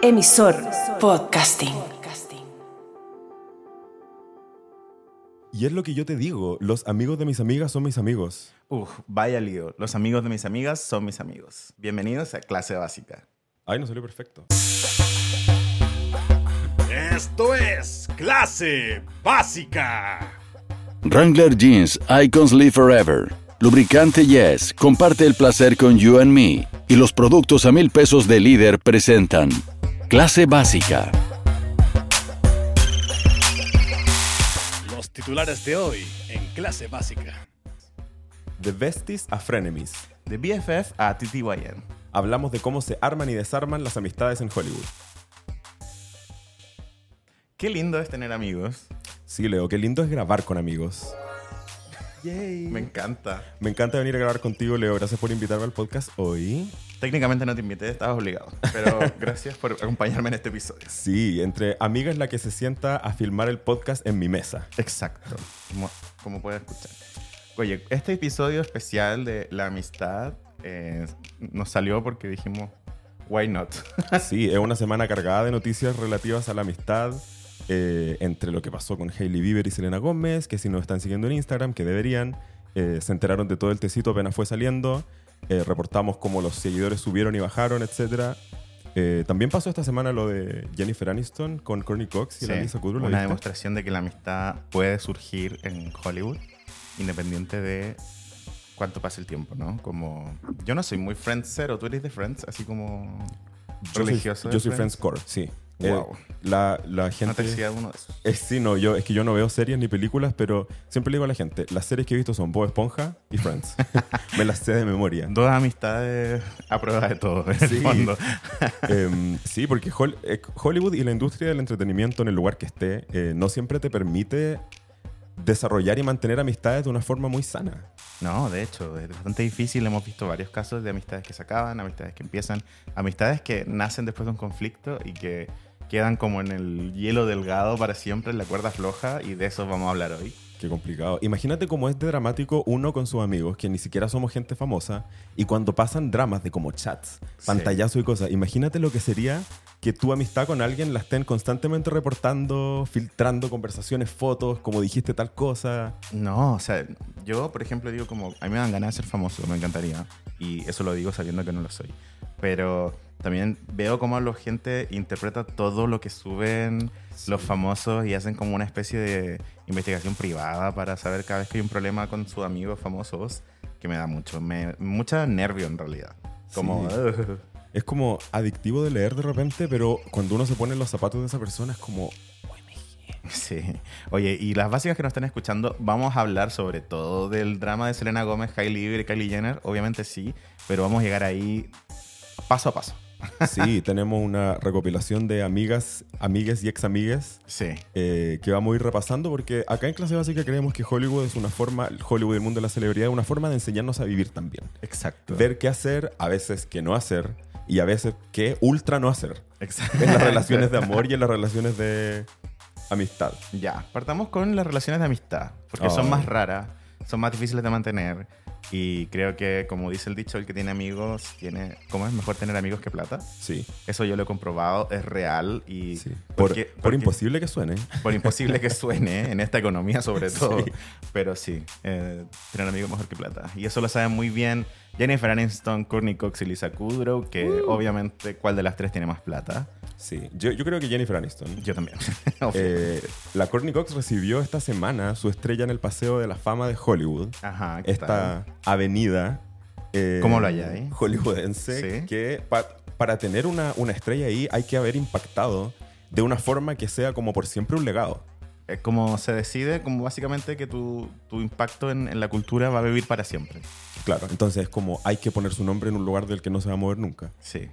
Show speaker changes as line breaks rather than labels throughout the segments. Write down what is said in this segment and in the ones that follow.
Emisor Podcasting.
Y es lo que yo te digo, los amigos de mis amigas son mis amigos.
Uf, vaya lío. Los amigos de mis amigas son mis amigos. Bienvenidos a Clase Básica.
Ay, no salió perfecto.
Esto es Clase Básica.
Wrangler Jeans Icons Live Forever. Lubricante Yes comparte el placer con You and Me. Y los productos a mil pesos de líder presentan Clase Básica.
Los titulares de hoy en Clase Básica.
De besties a frenemies.
De BFF a TTYN.
Hablamos de cómo se arman y desarman las amistades en Hollywood.
Qué lindo es tener amigos.
Sí, Leo, qué lindo es grabar con amigos.
Me encanta.
Me encanta venir a grabar contigo, Leo. Gracias por invitarme al podcast hoy.
Técnicamente no te invité, estabas obligado. Pero gracias por acompañarme en este episodio.
Sí, entre amiga es la que se sienta a filmar el podcast en mi mesa.
Exacto. Como, como puedes escuchar. Oye, este episodio especial de la amistad eh, nos salió porque dijimos, why not?
Sí, es una semana cargada de noticias relativas a la amistad. Eh, entre lo que pasó con Hailey Bieber y Selena Gómez, que si nos están siguiendo en Instagram, que deberían, eh, se enteraron de todo el tecito apenas fue saliendo, eh, reportamos cómo los seguidores subieron y bajaron, etc. también pasó esta semana lo de Jennifer Aniston con Courtney Cox y la Lisa Kudrow. ¿lo
una
viste?
demostración de que la amistad puede surgir en Hollywood, independiente de cuánto pase el tiempo, ¿no? Como yo no soy muy Friends cero, tú eres de Friends, así como
Yo
religioso.
yo soy Friends Core, sí. Eh,
Wow.
la, la
No
gente...
te decía uno de esos.
Es, sí, no, yo, es que yo no veo series ni películas, pero siempre le digo a la gente, las series que he visto son Bob Esponja y Friends. Me las sé de memoria.
Dos amistades a prueba de todo, en el
Sí.
fondo.
Em, sí, porque eh, Hollywood y la industria del entretenimiento en el lugar que esté eh, no siempre te permite desarrollar y mantener amistades de una forma muy sana.
No, de hecho, es bastante difícil. Hemos visto varios casos de amistades que se acaban, amistades que empiezan, amistades que nacen después de un conflicto y que quedan como en el hielo delgado para siempre, en la cuerda floja, y de eso vamos a hablar hoy.
Qué complicado. Imagínate cómo es de dramático uno con sus amigos, que ni siquiera somos gente famosa, y cuando pasan dramas de como chats,
Sí.
pantallazo y cosas, imagínate lo que sería que tu amistad con alguien la estén constantemente reportando, filtrando conversaciones, fotos, como dijiste tal cosa.
No, o sea, yo, por ejemplo, digo como, a mí me dan ganas de ser famoso, me encantaría. Y eso lo digo sabiendo que no lo soy. Pero también veo cómo la gente interpreta todo lo que suben los famosos y hacen como una especie de investigación privada para saber cada vez que hay un problema con sus amigos famosos, que me da mucho, me, mucha nervio en realidad. Como.
Es como adictivo de leer de repente, pero cuando uno se pone en los zapatos de esa persona es como,
Sí. Oye, y las básicas que nos están escuchando, vamos a hablar sobre todo del drama de Selena Gómez, Kylie Bieber y Kylie Jenner. Obviamente sí, pero vamos a llegar ahí paso a paso.
sí, tenemos una recopilación de amigas, amigues y ex amigues
Sí.
eh, que vamos a ir repasando porque acá en clase básica creemos que Hollywood es una forma, Hollywood, el mundo de la celebridad, es una forma de enseñarnos a vivir también.
Exacto.
Ver qué hacer, a veces qué no hacer y a veces qué ultra no hacer.
Exacto.
En las relaciones de amor y en las relaciones de amistad.
Ya, partamos con las relaciones de amistad, porque son más raras, son más difíciles de mantener. Y creo que, como dice el dicho, el que tiene amigos tiene. ¿Cómo es mejor tener amigos que plata?
Sí,
Eso yo lo he comprobado, es real y.
sí. Por,
porque-
por
porque-
imposible que suene.
Por imposible que suene ¿eh? en esta economía, sobre todo.
Sí.
Pero sí, eh, tener amigos mejor que plata. Y eso lo saben muy bien Jennifer Aniston, Courtney Cox y Lisa Kudrow, que
Uh.
obviamente, ¿cuál de las tres tiene más plata?
Sí, yo, yo creo que Jennifer Aniston.
Yo también.
Eh, la Courtney Cox recibió esta semana su estrella en el Paseo de la Fama de Hollywood.
Ajá, ¿qué
Esta avenida eh,
¿Cómo lo halláis?
hollywoodense
Sí.
que pa- para tener una, una estrella ahí hay que haber impactado de una forma que sea como por siempre un legado.
Es como se decide, como básicamente que tu, tu impacto en, en la cultura va a vivir para siempre.
Claro, entonces es como hay que poner su nombre en un lugar del que no se va a mover nunca.
Sí.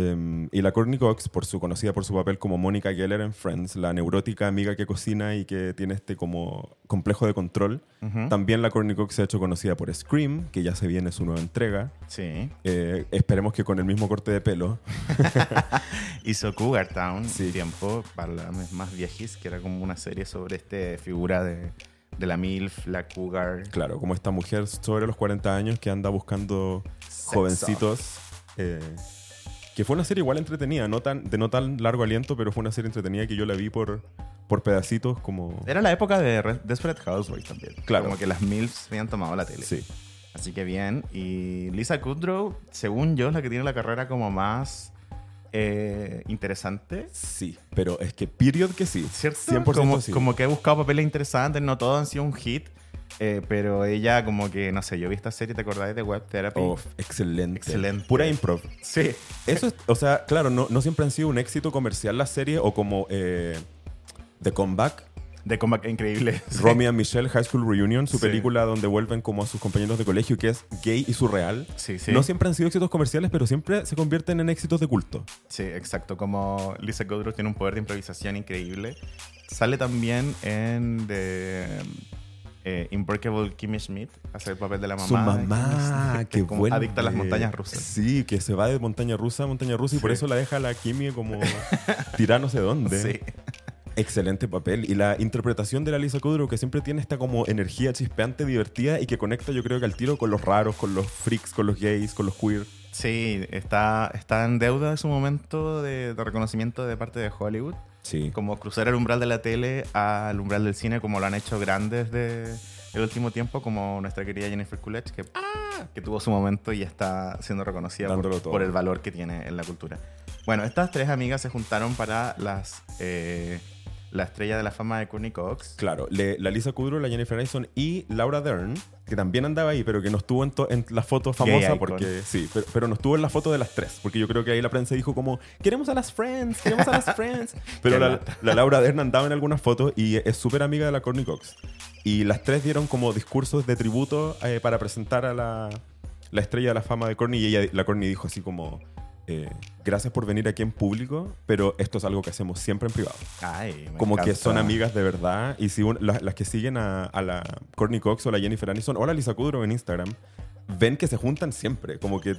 Eh, y la Courtney Cox, por su conocida por su papel como Mónica Geller en Friends, la neurótica amiga que cocina y que tiene este como complejo de control. También la Courtney Cox se ha hecho conocida por Scream, que ya se viene su nueva entrega.
Sí.
Eh, esperemos que con el mismo corte de pelo.
Hizo Cougar Town
Sí.
tiempo, para las más viejis, que era como una serie sobre este figura de, de la MILF, la Cougar.
Claro, como esta mujer sobre los 40 años que anda buscando jovencitos eh, Que fue una serie igual entretenida, no tan, de no tan largo aliento, pero fue una serie entretenida que yo la vi por, por pedacitos como...
Era la época de Re- Desperate Housewives también.
Claro.
Como que las MILFs habían tomado la tele.
Sí.
Así que bien. Y Lisa Kudrow, según yo, es la que tiene la carrera como más eh, interesante.
Sí, pero es que period que sí.
¿Cierto?
100%
como,
sí.
como que he buscado papeles interesantes, no todos han sido un hit. Eh, pero ella como que, no sé, yo vi esta serie, ¿te acordás de Web Therapy?
Oh, excelente.
Excelente.
Pura improv.
Sí.
Eso es, o sea, claro, no, no siempre han sido un éxito comercial las series o como eh, The Comeback,
De comeback increíble.
Romy and Michelle High School Reunion, su
Sí.
película donde vuelven como a sus compañeros de colegio, que es gay y surreal.
Sí, sí.
No siempre han sido éxitos comerciales, pero siempre se convierten en éxitos de culto.
Sí, exacto. Como Lisa Kudrow tiene un poder de improvisación increíble. Sale también en The eh, Unbreakable Kimmy Schmidt, hace el papel de la mamá.
Su mamá,
Kimmy como
vuelve.
adicta a las montañas rusas.
Sí, que se va de montaña rusa a montaña rusa y por eso la deja a la Kimi como tirar no sé dónde.
Sí.
Excelente papel. Y la interpretación de la Lisa Kudrow, que siempre tiene esta como energía chispeante, divertida y que conecta, yo creo que al tiro con los raros, con los freaks, con los gays, con los queer.
Sí, está, está en deuda de su momento de, de reconocimiento de parte de Hollywood.
Sí.
Como cruzar el umbral de la tele al umbral del cine, como lo han hecho grandes de el último tiempo, como nuestra querida Jennifer Coolidge, que, que tuvo su momento y está siendo reconocida por el valor que tiene en la cultura. Bueno, estas tres amigas se juntaron para las eh, la estrella de la fama de Courtney Cox.
Claro, le- la Lisa Kudrow, la Jennifer Aniston y Laura Dern, que también andaba ahí, pero que no estuvo en, to- en la foto famosa porque sí, pero, pero no estuvo en la foto de las tres, porque yo creo que ahí la prensa dijo como queremos a las friends, queremos a las friends, pero la Laura Dern andaba en algunas fotos y es súper amiga de la Courtney Cox. Y las tres dieron como discursos de tributo eh, para presentar a la, la estrella de la fama de Courtney y ella, la Courtney dijo así como eh, gracias por venir aquí en público, pero esto es algo que hacemos siempre en privado
Ay, me
como que son amigas de verdad. Y si un- la- las que siguen a, a la Courtney Cox o la Jennifer Aniston o la Lisa Kudrow en Instagram, ven que se juntan siempre. Como que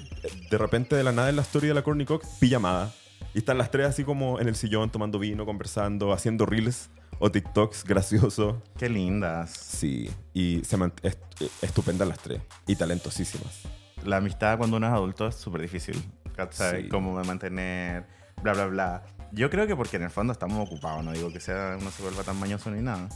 de repente de la nada en la story de la Courtney Cox, pijamada. Y están las tres así como en el sillón tomando vino, conversando, haciendo reels o TikToks graciosos.
Qué lindas.
Sí, y se est- estupendas las tres. Y talentosísimas.
La amistad cuando uno es adulto es súper difícil. ¿Cachai?
Sí.
Cómo mantener, bla, bla, bla. Yo creo que porque en el fondo estamos ocupados, no digo que sea uno se vuelva tan mañoso ni nada.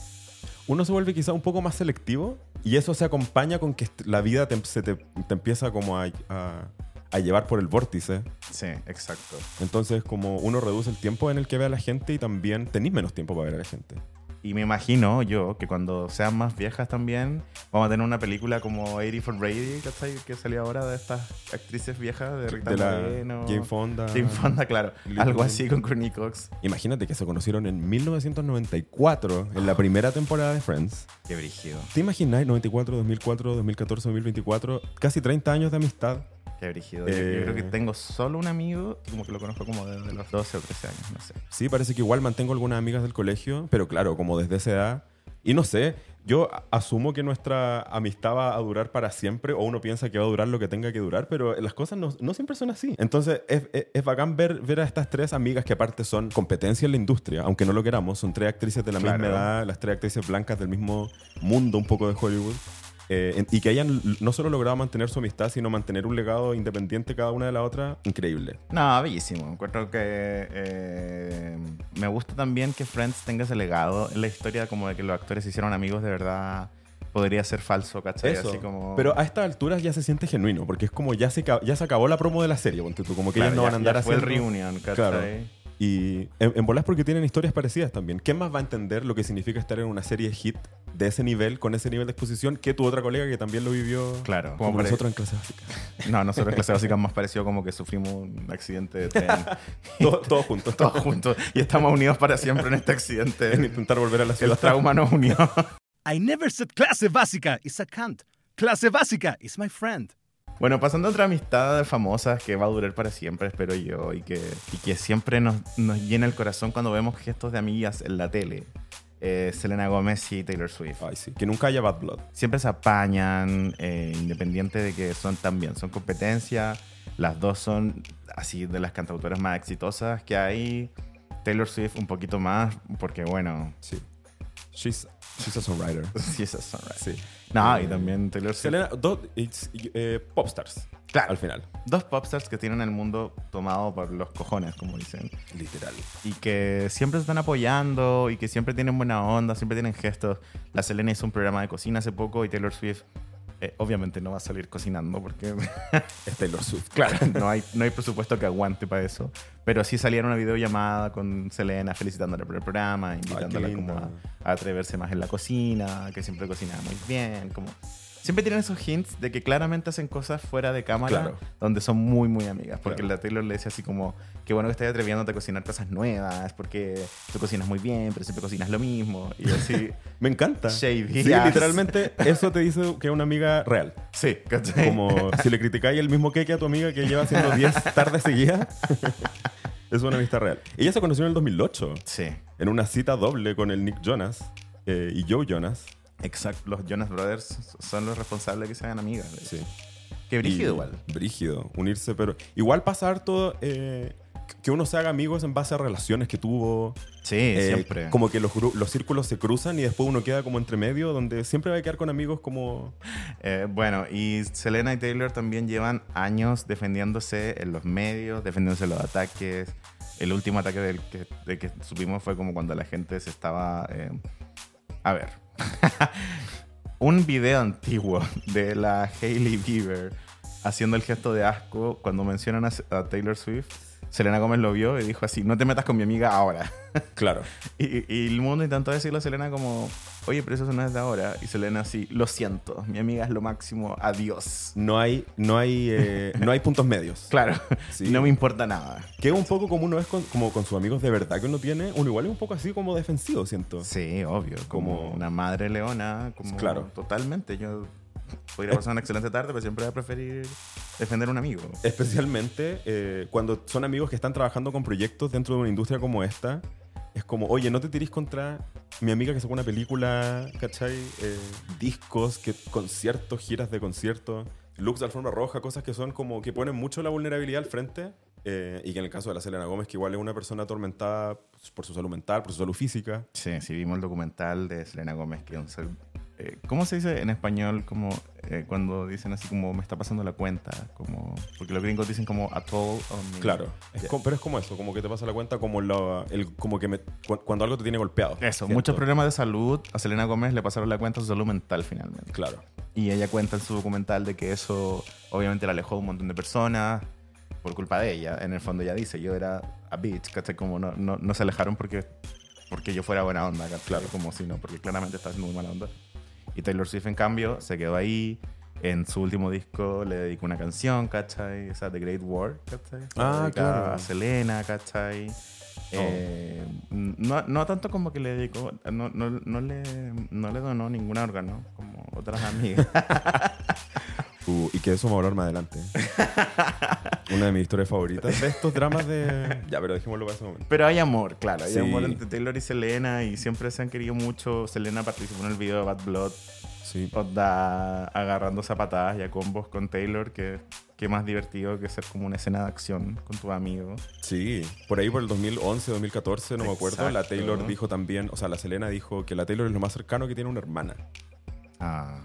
Uno se vuelve quizá un poco más selectivo y eso se acompaña con que la vida te, se te, te empieza como a, a- a llevar por el vórtice.
Sí, exacto.
Entonces, como uno reduce el tiempo en el que ve a la gente y también tenéis menos tiempo para ver a la gente.
Y me imagino yo que cuando sean más viejas también, vamos a tener una película como 80 for Brady, ¿cachai? Que salió ahora de estas actrices viejas, de Rita
de la
Moreno.
Jane Fonda.
Jane Fonda, claro.
Little
Algo así con Courtney Cox.
Imagínate que se conocieron en 1994, en la primera temporada de Friends.
Qué brígido,
¿Te imagináis 94, 2004, 2014, 2024? Casi 30 años de amistad.
Qué brígido.
Eh.
Yo, creo que tengo solo un amigo, como que lo conozco como desde los 12 o 13 años, no sé.
Sí, parece que igual mantengo algunas amigas del colegio, pero claro, como desde esa edad. Y no sé, yo asumo que nuestra amistad va a durar para siempre, o uno piensa que va a durar lo que tenga que durar, pero las cosas no, no siempre son así. Entonces es, es, es bacán ver, ver a estas tres amigas que aparte son competencia en la industria, aunque no lo queramos, son tres actrices de la
Claro.
misma edad, las tres actrices blancas del mismo mundo un poco de Hollywood. Eh, y que hayan no solo logrado mantener su amistad, sino mantener un legado independiente cada una de la otra, increíble.
No, bellísimo. Encuentro que eh, me gusta también que Friends tenga ese legado en la historia, como de que los actores se hicieron amigos de verdad. Podría ser falso, ¿cachai?
Eso.
Así como...
Pero a estas alturas ya se siente genuino, porque es como ya se, ya se acabó la promo de la serie, ponte tú, como que
Claro,
ellos no
ya-
van a andar
ya fue el reunion, ¿cachai?
Claro. Y en, en bolas porque tienen historias parecidas también. ¿Quién más va a entender lo que significa estar en una serie hit de ese nivel, con ese nivel de exposición, que tu otra colega que también lo vivió
Claro,
como
como pare-
nosotros en clase básica?
No, nosotros en clase básica más pareció como que sufrimos un accidente de tren.
Todo- Todos juntos.
Todos juntos. Y estamos unidos para siempre en este
En
accidente.
intentar volver a la
El
ciudad.
trauma nos unió.
I never said clase básica is a cunt. Clase básica is my friend.
Bueno, pasando a otra amistad de famosas que va a durar para siempre, espero yo, y que, y que siempre nos, nos llena el corazón cuando vemos gestos de amigas en la tele. Eh, Selena Gomez y Taylor Swift.
Ay, sí. Que nunca haya bad blood.
Siempre se apañan, eh, independiente de que son también, son competencia. Las dos son así de las cantautoras más exitosas que hay. Taylor Swift un poquito más, porque bueno,
Sí. She's, she's a songwriter.
Sí, esas son right.
Sí.
No, y también Taylor Swift.
Selena, dos eh, popstars.
Claro.
Al final.
Dos popstars que tienen el mundo tomado por los cojones, como dicen.
Literal.
Y que siempre se están apoyando y que siempre tienen buena onda, siempre tienen gestos. La Selena hizo un programa de cocina hace poco y Taylor Swift eh, obviamente no va a salir cocinando porque
Es Taylor Swift.
claro, no hay, no hay presupuesto que aguante para eso. Pero sí salieron una videollamada con Selena felicitándola por el programa, invitándola como a, a atreverse más en la cocina, que siempre cocinaba muy bien, como... Siempre tienen esos hints de que claramente hacen cosas fuera de cámara
Claro.
donde son muy, muy amigas. Porque
Claro.
la Taylor le decía así como, qué bueno que estés atreviéndote a cocinar cosas nuevas, porque tú cocinas muy bien, pero siempre cocinas lo mismo. Y así,
Me encanta.
Shady
Sí, literalmente eso te dice que es una amiga real.
sí, ¿cachai?
Como si le criticáis el mismo queque a tu amiga que lleva haciendo 10 tardes seguidas. es una amistad real. Ella se conoció en el 2008
Sí,
en una cita doble con el Nick Jonas eh, y Joe Jonas.
Exacto. Los Jonas Brothers son los responsables de que se hagan amigas.
Sí.
Qué brígido
Y-
igual.
Brígido, unirse, pero igual pasar todo, eh, que uno se haga amigos en base a relaciones que tuvo.
Sí,
eh,
siempre.
Como que los, los círculos se cruzan y después uno queda como entre medio, donde siempre va a quedar con amigos como...
Eh, bueno, y Selena y Taylor también llevan años defendiéndose en los medios, defendiéndose de los ataques. El último ataque del que, de que supimos fue como cuando la gente se estaba... eh, A ver. Un video antiguo de la Hailey Bieber haciendo el gesto de asco cuando mencionan a, a Taylor Swift. Selena Gómez lo vio y dijo así, no te metas con mi amiga ahora.
Claro.
Y, y el mundo intentó decirle a Selena como, oye, pero eso no es de ahora. Y Selena así, lo siento, mi amiga es lo máximo, adiós.
No hay, no hay, eh, no hay puntos medios.
Claro,
Sí.
no me importa nada.
Que un poco como uno es con, como con sus amigos de verdad que uno tiene. Uno igual es un poco así como defensivo, siento.
Sí, obvio, como
Como-
una madre leona, como
Claro.
totalmente. Yo podría pasar una excelente tarde, pero siempre voy a preferir defender a un amigo.
Especialmente eh, cuando son amigos que están trabajando con proyectos dentro de una industria como esta. Es como, oye, no te tirís contra mi amiga que sacó una película, ¿cachai? Eh, discos, que, conciertos, giras de conciertos, looks de alfombra roja, cosas que son como que ponen mucho la vulnerabilidad al frente. eh, y que en el caso de la Selena Gómez, que igual es una persona atormentada por su salud mental, por su salud física.
Sí, sí, vimos el documental de Selena Gómez, que es un eh, ¿Cómo se dice en español como eh, cuando dicen así como me está pasando la cuenta? Como, porque los gringos dicen como a me.
Claro, es
Ya.
como- pero es como eso, como que te pasa la cuenta como, la- el, como que me- cu- cuando algo te tiene golpeado.
Eso,
Siento.
muchos problemas de salud. A Selena Gómez le pasaron la cuenta a su salud mental finalmente.
Claro.
Y ella cuenta en su documental de que eso obviamente la alejó de un montón de personas por culpa de ella. En el fondo ella dice, yo era a bitch, ¿cachai? Como no, no, no se alejaron porque, porque yo fuera buena onda, ¿cachai? Claro, como si no, porque claramente está haciendo muy mala onda. Y Taylor Swift, en cambio, se quedó ahí. En su último disco le dedicó una canción, ¿cachai? Esa The Great War, ¿cachai?
Ah, claro.
A Selena, ¿cachai? Eh, no, no tanto como que le dedicó, no, no, no, le, no le donó ningún órgano, como otras amigas.
Uh, y que eso vamos a hablar más adelante. Una de mis historias favoritas de estos dramas de... Ya, pero dejémoslo para ese momento.
Pero hay amor, claro. Hay
Sí.
amor entre Taylor y Selena y siempre se han querido mucho. Selena participó en el video de Bad Blood,
Sí.
onda, agarrando zapatadas y a combos con Taylor, que qué más divertido que ser como una escena de acción con tus amigos.
Sí, por ahí por el 2011, 2014, no me acuerdo, la. Taylor dijo también, o sea, la Selena dijo que la Taylor es lo más cercano que tiene una hermana.
Ah,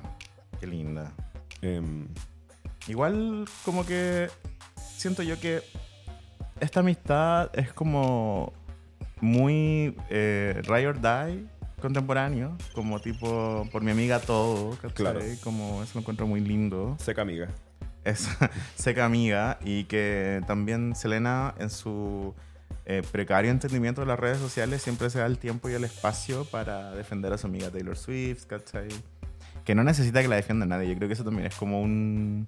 qué linda.
Em,
Igual como que siento yo que esta amistad es como muy eh, Ride or Die contemporáneo, como tipo por mi amiga todo, ¿cachai?
Claro.
Como eso lo encuentro muy lindo.
seca amiga.
Es seca amiga y que también Selena en su eh, precario entendimiento de las redes sociales siempre se da el tiempo y el espacio para defender a su amiga Taylor Swift, ¿cachai? Que no necesita que la defienda nadie. Yo creo que eso también es como un,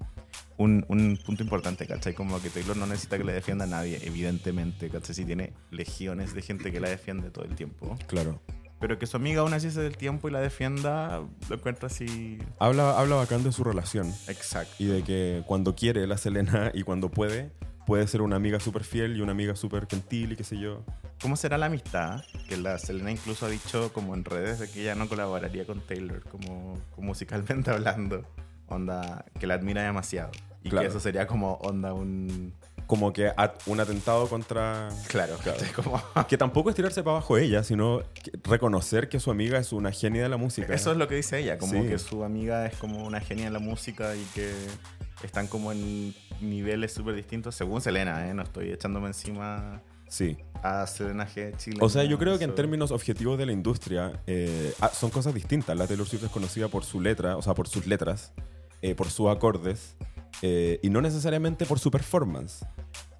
un, un punto importante, ¿cachai? Como que Taylor no necesita que le defienda nadie, evidentemente, ¿cachai? Si tiene legiones de gente que la defiende todo el tiempo.
Claro.
Pero que su amiga aún así se dé el tiempo y la defienda, lo encuentro así...
Habla, habla bacán de su relación
Exacto.
y de que cuando quiere la Selena y cuando puede, puede ser una amiga súper fiel y una amiga súper gentil y qué sé yo.
¿Cómo será la amistad? Que la Selena incluso ha dicho como en redes de que ella no colaboraría con Taylor, como, como musicalmente hablando. Onda, que la admira demasiado. Y
Claro.
que eso sería como onda un
como que un atentado contra...
Claro. Como...
Que tampoco es tirarse para abajo ella, sino que- reconocer que su amiga es una genia de la música.
Eso es lo que dice ella, como
Sí.
que su amiga es como una genia en la música y que están como en niveles súper distintos, según Selena, ¿eh? No estoy echándome encima
Sí.
a Selena G. Chile.
O sea, yo creo que en términos objetivos de la industria eh, ah, son cosas distintas. La Taylor Swift es conocida por su letra, o sea, por sus letras, eh, por sus acordes, eh, y no necesariamente por su performance.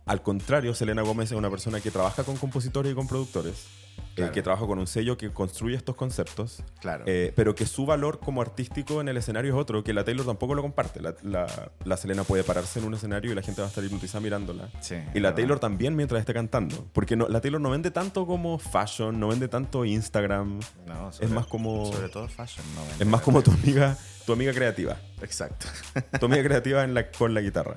Al contrario, Selena Gómez es una persona que trabaja con compositores y con productores, eh, que trabaja con un sello que construye estos conceptos,
Claro.
eh, pero que su valor como artístico en el escenario es otro, que la Taylor tampoco lo comparte. La, la- la Selena puede pararse en un escenario y la gente va a estar hipnotizada mirándola.
Sí,
Y la. Taylor también mientras esté cantando. Porque no, la Taylor no vende tanto como fashion, no vende tanto Instagram.
No,
es más como-
Sobre todo fashion, ¿no?
Es más como tu amiga, tu amiga creativa.
Exacto.
Tu amiga creativa en la, con la guitarra.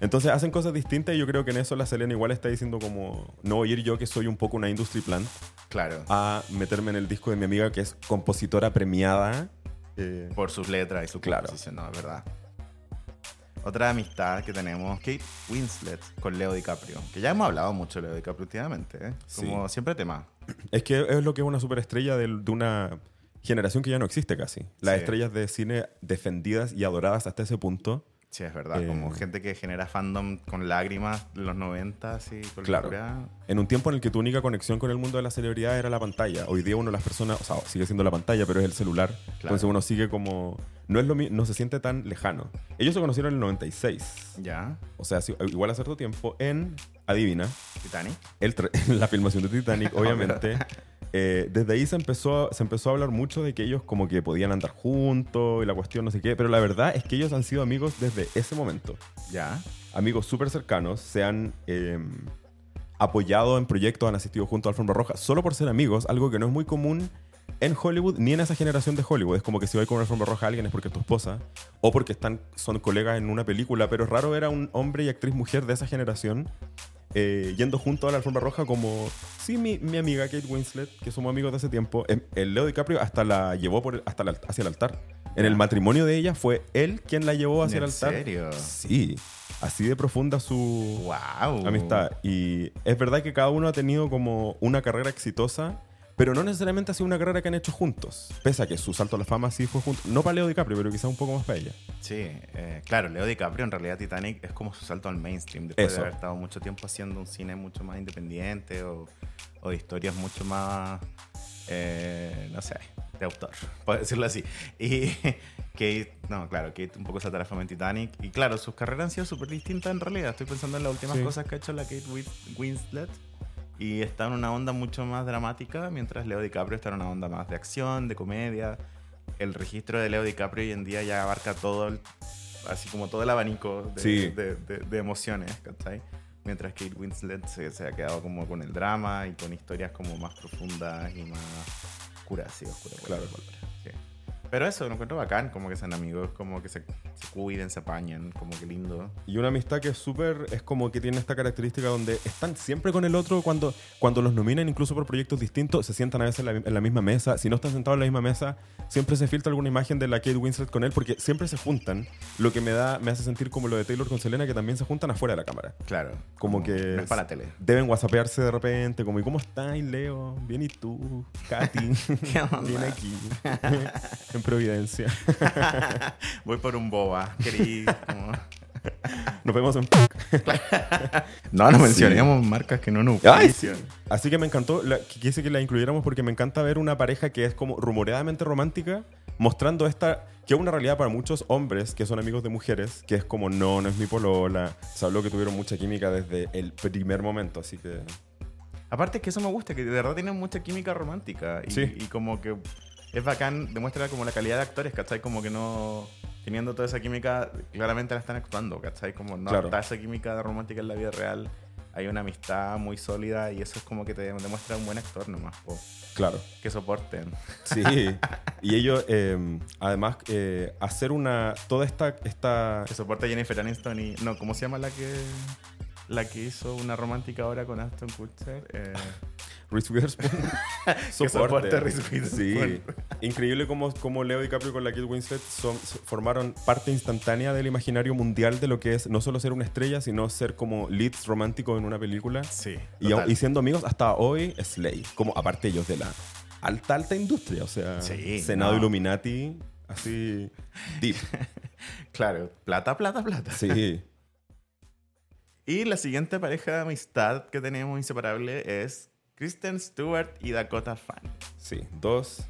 Entonces hacen cosas distintas y yo creo que en eso la Selena igual está diciendo como no oír yo que soy un poco una industry plant
Claro.
a meterme en el disco de mi amiga que es compositora premiada. eh,
Por sus letras y su
Claro.
no, es verdad. Otra amistad que tenemos, Kate Winslet con Leo DiCaprio. Que ya hemos hablado mucho de Leo DiCaprio últimamente, ¿eh? Como siempre tema.
Es que es lo que es una superestrella de, una generación que ya no existe casi. Las
Sí.
estrellas de cine defendidas y adoradas hasta ese punto.
Sí, es verdad.
Eh,
Como gente que genera fandom con lágrimas de los 90, así, con
Claro.
locura.
En un tiempo en el que tu única conexión con el mundo de la celebridad era la pantalla. Hoy día uno las personas, o sea, sigue siendo la pantalla, pero es el celular. Entonces uno sigue como... No, es lo, no se siente tan lejano. Ellos se conocieron en el 96.
Ya.
O sea, igual hace cierto tiempo en, adivina,
Titanic.
el la filmación de Titanic, obviamente. Eh, desde ahí se empezó, se empezó a hablar mucho de que ellos como que podían andar juntos y la cuestión no sé qué, pero la verdad es que ellos han sido amigos desde ese momento.
Ya.
Amigos súper cercanos, se han eh, apoyado en proyectos, han asistido juntos a Alfombra Roja, solo por ser amigos, algo que no es muy común en Hollywood ni en esa generación de Hollywood. Es como que si vas con una Alfombra Roja a alguien es porque es tu esposa o porque están, son colegas en una película, pero raro ver a un hombre y actriz mujer de esa generación eh, yendo juntos a la alfombra roja como, sí, mi, mi amiga Kate Winslet, que somos amigos de hace tiempo, em, el Leo DiCaprio hasta la llevó por el- hasta la- hacia el altar. En el matrimonio de ella fue él quien la llevó hacia el
¿En
altar.
serio?
Sí, así de profunda su
¡Wow!
amistad. Y es verdad que cada uno ha tenido como una carrera exitosa, pero no necesariamente ha sido una carrera que han hecho juntos. Pese a que su salto a la fama sí fue junto. No para Leo DiCaprio, pero quizá un poco más para ella.
Sí, eh, claro, Leo DiCaprio en realidad Titanic es como su salto al mainstream, después
Eso.
de haber estado mucho tiempo haciendo un cine mucho más independiente o, o de historias mucho más, eh, no sé, de autor, por decirlo así. Y Kate, no, claro, Kate un poco salta a la fama en Titanic. Y claro, sus carreras han sido súper distintas en realidad. Estoy pensando en las últimas
Sí.
cosas que ha hecho la Kate Wins- Winslet. Y está en una onda mucho más dramática, mientras Leo DiCaprio está en una onda más de acción, de comedia. El registro de Leo DiCaprio hoy en día ya abarca todo, el- así como todo el abanico de,
Sí.
de- de- de emociones, ¿cachai? Mientras Kate Winslet se, se ha quedado como con el drama y con historias como más profundas y más oscuras, sí, oscuras.
Claro.
sí. Pero eso, lo encuentro bacán, como que sean amigos, como que se, se cuiden, se apañan, como que lindo.
Y una amistad que es súper, es como que tiene esta característica donde están siempre con el otro cuando, cuando los nominan incluso por proyectos distintos, se sientan a veces en la, en la misma mesa. Si no están sentados en la misma mesa, siempre se filtra alguna imagen de la Kate Winslet con él porque siempre se juntan. Lo que me da, me hace sentir como lo de Taylor con Selena, que también se juntan afuera de la cámara.
Claro.
Como que
No es para la tele.
Deben whatsappearse de repente, como, ¿y cómo estás, Leo? Bien, ¿y tú? Katy.
¿Qué onda?
Bien aquí. en Providencia.
Voy por un boba, querido.
Nos vemos en...
No, no
Sí.
mencionemos marcas que no nos
Ay. Así que me encantó, la- quise que la incluyéramos porque me encanta ver una pareja que es como rumoreadamente romántica, mostrando esta, que es una realidad para muchos hombres que son amigos de mujeres, que es como, no, no es mi polola. Se habló que tuvieron mucha química desde el primer momento, así que...
Aparte es que eso me gusta, que de verdad tienen mucha química romántica. Y,
Sí.
y como que es bacán, demuestra como la calidad de actores, ¿cachai? Como que no... Teniendo toda esa química, claramente la están actuando, ¿cachai? Como no
Claro.
está esa química romántica en la vida real. Hay una amistad muy sólida y eso es como que te demuestra un buen actor nomás. po.
Claro.
Que soporten.
Sí. y ellos, eh, además, eh, hacer una... Toda esta... esta
Que soporta Jennifer Aniston y... No, ¿cómo se llama la que... La que hizo una romántica ahora con Aston Kutcher? Eh,
Reese Witherspoon
soporte Reese Witherspoon.
Sí. Increíble cómo, cómo Leo DiCaprio con la Kate Winslet son- formaron parte instantánea del imaginario mundial de lo que es no solo ser una estrella, sino ser como leads románticos en una película.
Sí.
Y, siendo amigos hasta hoy, Slay. Como aparte ellos de la alta, alta industria. O sea,
Sí,
Senado
no.
Illuminati, así, deep.
Claro, plata, plata, plata.
Sí.
Y la siguiente pareja de amistad que tenemos inseparable es Kristen Stewart y Dakota Fanning.
Sí. Dos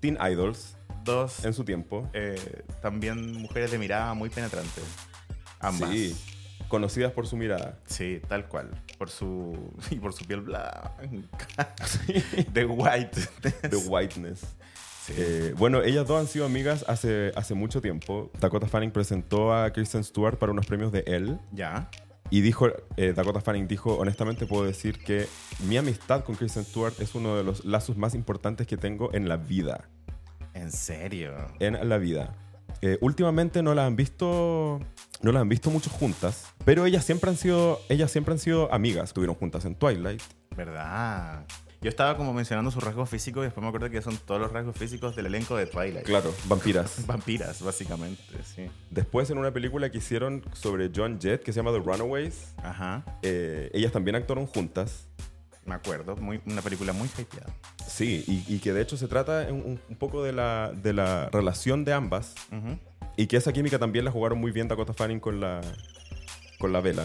teen idols
Dos
en su tiempo.
eh, también mujeres de mirada muy penetrantes. Ambas.
Sí. Conocidas por su mirada.
Sí, tal cual. Por su. Y por su piel blanca. De white.
The Whiteness.
Sí.
Eh, bueno, ellas dos han sido amigas hace, hace mucho tiempo. Dakota Fanning presentó a Kristen Stewart para unos premios de Elle
ya.
Y dijo, eh, Dakota Fanning dijo, honestamente puedo decir que mi amistad con Kristen Stewart es uno de los lazos más importantes que tengo en la vida.
En serio.
En la vida. Eh, últimamente no las han visto, no las han visto mucho juntas, pero ellas siempre han sido, ellas siempre han sido amigas. Estuvieron juntas en Twilight.
¿Verdad? Yo estaba como mencionando sus rasgos físicos y después me acuerdo que son todos los rasgos físicos del elenco de Twilight.
Claro, vampiras.
Vampiras, básicamente, sí.
Después en una película que hicieron sobre John Jett que se llama The Runaways,
Ajá.
eh, ellas también actuaron juntas.
Me acuerdo. Muy, una película muy hypeada.
Sí, y, y que de hecho se trata un, poco de la, de la relación de ambas y que esa química también la jugaron muy bien Dakota Fanning con la, con la vela,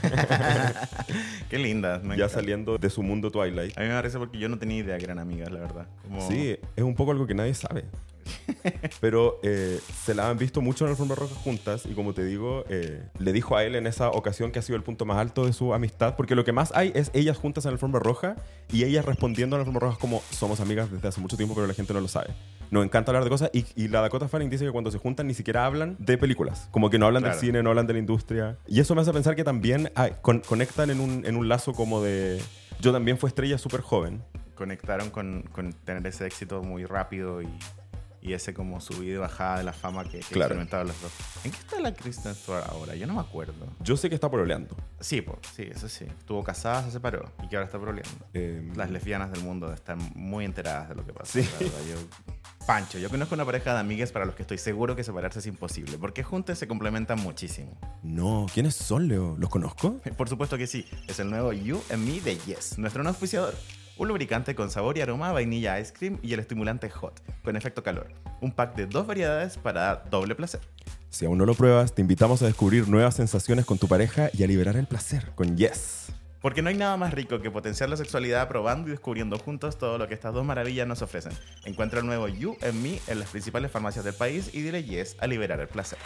Qué linda. me
ya
encanta.
saliendo de su mundo Twilight.
A mí me parece porque yo no tenía idea que eran amigas, la verdad. Como-
Sí, es un poco algo que nadie sabe. Pero eh, se la han visto mucho en alfombra roja juntas y como te digo, eh, le dijo a él en esa ocasión que ha sido el punto más alto de su amistad, porque lo que más hay es ellas juntas en alfombra roja y ellas respondiendo en alfombra roja como somos amigas desde hace mucho tiempo, pero la gente no lo sabe. Nos encanta hablar de cosas y, y la Dakota Fanning dice que cuando se juntan ni siquiera hablan de películas, como que no hablan
Claro.
del cine, no hablan de la industria. Y eso me hace pensar que también hay- con- conectan en un, en un lazo como de... Yo también fui estrella súper joven.
conectaron con, con tener ese éxito muy rápido y, y ese como subida y bajada de la fama que,
Claro.
experimentaban los dos. ¿En qué está la Kristen Stewart ahora? Yo no me acuerdo.
Yo sé que está pololeando.
Sí, po, sí, eso sí. Estuvo casada, se separó y que ahora está proleando.
Eh,
Las lesbianas del mundo están muy enteradas de lo que pasa.
Sí.
Yo- Pancho, yo conozco una pareja de amigas para los que estoy seguro que separarse es imposible, porque juntas se complementan muchísimo.
No, ¿quiénes son, Leo? ¿Los conozco?
Por supuesto que sí, es el nuevo You and Me de Yes, nuestro nuevo auspiciador. Un lubricante con sabor y aroma a vainilla ice cream y el estimulante hot, con efecto calor. Un pack de dos variedades para dar doble placer.
Si aún no lo pruebas, te invitamos a descubrir nuevas sensaciones con tu pareja y a liberar el placer con Yes.
Porque no hay nada más rico que potenciar la sexualidad probando y descubriendo juntos todo lo que estas dos maravillas nos ofrecen. Encuentra el nuevo You and Me en las principales farmacias del país y dile Yes a liberar el placer.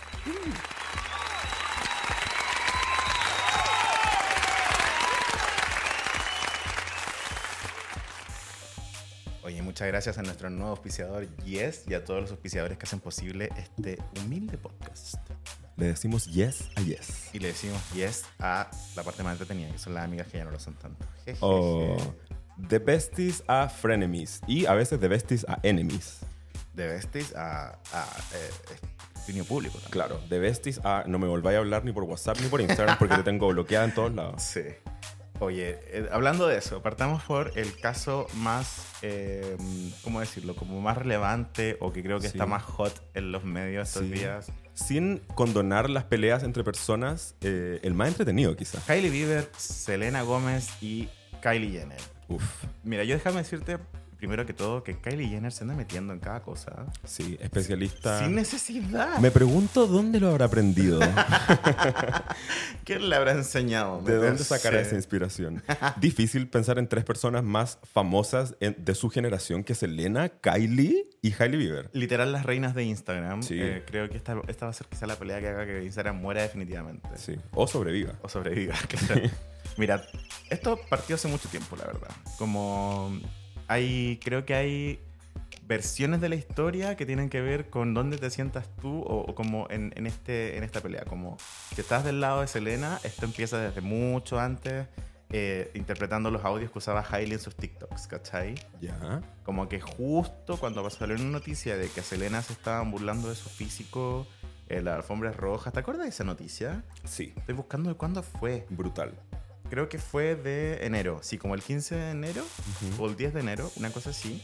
Oye, muchas gracias a nuestro nuevo auspiciador Yes y a todos los auspiciadores que hacen posible este humilde podcast.
Le decimos Yes a Yes.
Y le decimos Yes a la parte más entretenida, que son las amigas que ya no lo son tanto. Jejeje.
O The Besties a Frenemies. Y a veces The Besties a Enemies.
De besties a, a eh, dominio público también.
Claro, The Besties a no me volváis a hablar ni por WhatsApp ni por Instagram porque te tengo bloqueada en todos lados.
Sí. Oye, eh, hablando de eso, partamos por el caso más, eh, ¿cómo decirlo? Como más relevante o que creo que
Sí.
está más hot en los medios estos
Sí.
días.
Sin condonar las peleas entre personas, eh, el más entretenido quizás.
Kylie Bieber, Selena Gómez y Kylie Jenner.
Uf,
Mira, yo déjame decirte primero que todo que Kylie Jenner se anda metiendo en cada cosa.
sí, especialista.
Sin necesidad.
Me pregunto dónde lo habrá aprendido.
¿Quién le habrá enseñado?
¿De dónde sacará esa inspiración? Difícil pensar en tres personas más famosas de su generación que Selena, Kylie y Hailey Bieber.
Literal las reinas de Instagram.
Sí.
Eh, creo que esta, esta va a ser quizá la pelea que haga que Instagram muera definitivamente.
Sí. O sobreviva.
O sobreviva, claro. Mira, esto partió hace mucho tiempo, la verdad. Como hay, creo que hay versiones de la historia que tienen que ver con dónde te sientas tú o, o como en, en este, en esta pelea. Como que estás del lado de Selena, esto empieza desde mucho antes, eh, interpretando los audios que usaba Hailey en sus TikToks, ¿cachai?
Ya.
Como que justo cuando salió una noticia de que a Selena se estaban burlando de su físico, en las alfombras rojas, ¿te acuerdas de esa noticia?
Sí.
Estoy buscando de cuándo fue.
Brutal.
Creo que fue de enero, sí, como el 15 de enero o el 10 de enero, una cosa así.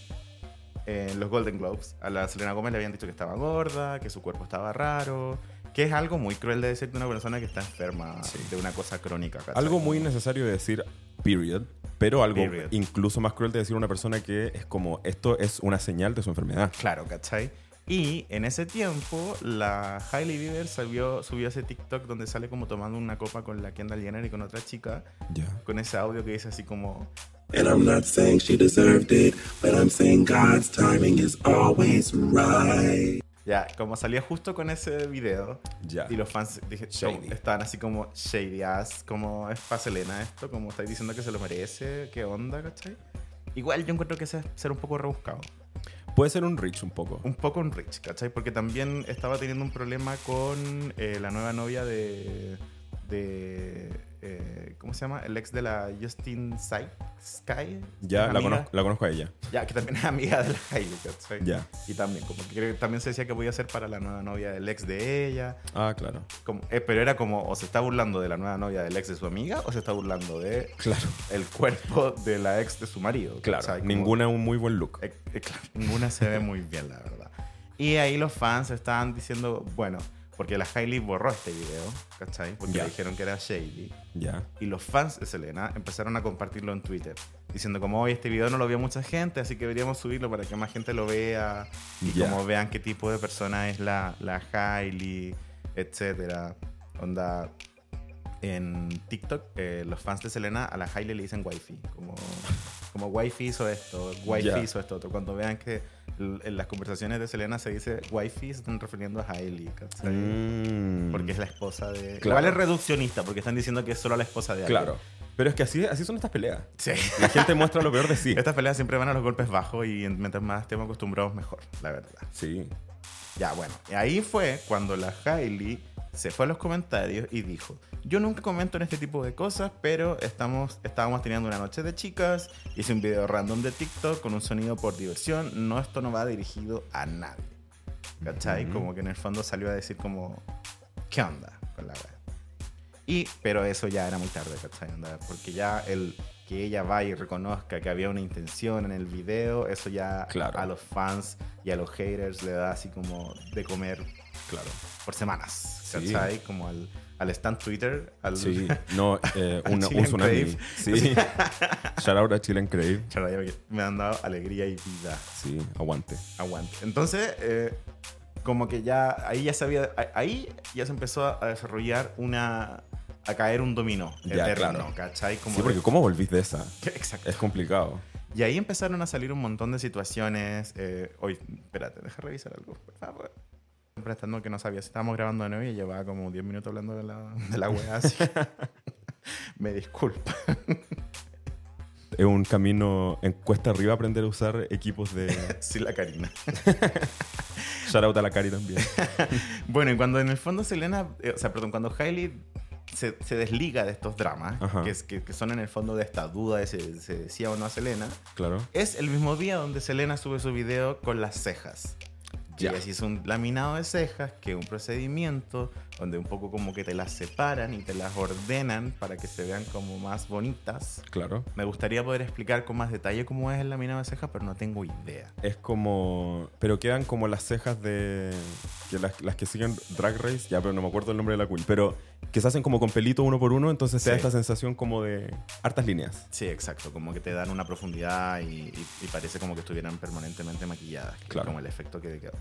En los Golden Globes, a la Selena Gómez le habían dicho que estaba gorda, que su cuerpo estaba raro, que es algo muy cruel de decir de una persona que está enferma de una cosa crónica. ¿cachai?
Algo muy necesario de decir, period, pero algo
Period.
incluso más cruel de decir a una persona que es como, esto es una señal de su enfermedad.
Claro, ¿cachai? Y en ese tiempo, la Hailey Bieber subió, subió ese TikTok donde sale como tomando una copa con la Kendall Jenner y con otra chica,
Ya.
con ese audio que dice así como,
And I'm not saying she deserved it, but I'm saying God's timing is always right.
ya, como salía justo con ese video,
Ya.
y los fans dije,
Shady.
estaban así como shady ass, como es para Selena esto, como estáis diciendo que se lo merece, qué onda, ¿cachai? Igual yo encuentro que ese es ser un poco rebuscado.
Puede ser un rich un poco.
Un poco un rich, ¿cachai? Porque también estaba teniendo un problema con eh, la nueva novia de. de eh, ¿Cómo se llama? El ex de la Justin Sky.
Ya,
¿Es
la conozco, la conozco a ella.
Ya, que también es amiga de la Hailey.
Ya.
Y también, como que también se decía que podía ser para la nueva novia del ex de ella.
Ah, claro.
Como, eh, pero era como, o se está burlando de la nueva novia del ex de su amiga, o se está burlando de
Claro.
el cuerpo de la ex de su marido.
Claro.
Como-
Ninguna un muy buen look.
eh, eh, claro, ninguna se ve muy bien, la verdad. Y ahí los fans estaban diciendo, bueno, porque la Hailey borró este video, ¿cachai? Porque le dijeron que era shady.
Ya.
Y los fans de Selena empezaron a compartirlo en Twitter, diciendo como, hoy este video no lo vio mucha gente, así que deberíamos subirlo para que más gente lo vea y como vean qué tipo de persona es la, la Hailey, etcétera. Onda, en TikTok, eh, los fans de Selena a la Hailey le dicen wifi, como, como wifi hizo esto, wifi hizo esto otro. Cuando vean que en las conversaciones de Selena se dice wifi, se están refiriendo a Hailey, ¿cachai?
Mm.
Porque es la esposa de...
Claro.
Igual es reduccionista, porque están diciendo que es solo la esposa de alguien.
Claro. Pero es que así, así son estas peleas.
Sí.
La gente muestra lo peor de sí.
Estas peleas siempre van a los golpes bajos y mientras más estemos acostumbrados, mejor, la verdad.
Sí.
Ya, bueno. Y ahí fue cuando la Hailey se fue a los comentarios y dijo, yo nunca comento en este tipo de cosas, pero estamos, estábamos teniendo una noche de chicas, hice un video random de TikTok con un sonido por diversión, no, esto no va dirigido a nadie. ¿Cachai? Como que en el fondo salió a decir como, ¿qué onda con la wea? Y, pero eso ya era muy tarde, ¿cachai? Onda, Porque ya el que ella vaya y reconozca que había una intención en el video, eso ya
Claro.
a los fans y a los haters le da así como de comer, claro, por semanas,
Sí.
Como al, al stand Twitter, al...
Sí. No, eh, una- un tsunami. Sí. Shout out a Chilean Crave.
Me han dado alegría y vida.
Sí, aguante.
Aguante. Entonces, eh, como que ya ahí ya sabía, ahí ya se empezó a desarrollar una, a caer un dominó
Ya,
eterno,
claro.
¿cachai? Como
Sí,
de-
porque ¿cómo volvís de esa?
Exacto.
Es complicado.
Y ahí empezaron a salir un montón de situaciones. Eh, hoy, espérate, deja revisar algo. Prestando que no sabía si estábamos grabando de nuevo y llevaba como 10 minutos hablando de la, de la weá, así me disculpa.
Es un camino en cuesta arriba aprender a usar equipos de...
Sí, la Karina.
Shout out a la Cari también.
Bueno, y cuando en el fondo Selena, eh, o sea, perdón, cuando Hailey se, se desliga de estos dramas, que, es- que- que son en el fondo de esta duda de si se decía o no a Selena,
Claro.
es el mismo día donde Selena sube su video con las cejas.
Ya.
Y así es un laminado de cejas, que es un procedimiento donde un poco como que te las separan y te las ordenan para que se vean como más bonitas.
Claro.
Me gustaría poder explicar con más detalle cómo es el laminado de cejas, pero no tengo idea.
Es como... Pero quedan como las cejas de... Que las, las que siguen Drag Race, ya, pero no me acuerdo el nombre de la queen. Pero que se hacen como con pelito uno por uno, entonces te da
Sí.
esta sensación como de hartas líneas.
Sí, exacto, como que te dan una profundidad y, y- y parece como que estuvieran permanentemente maquilladas, que es
Claro.
como el efecto que quedó.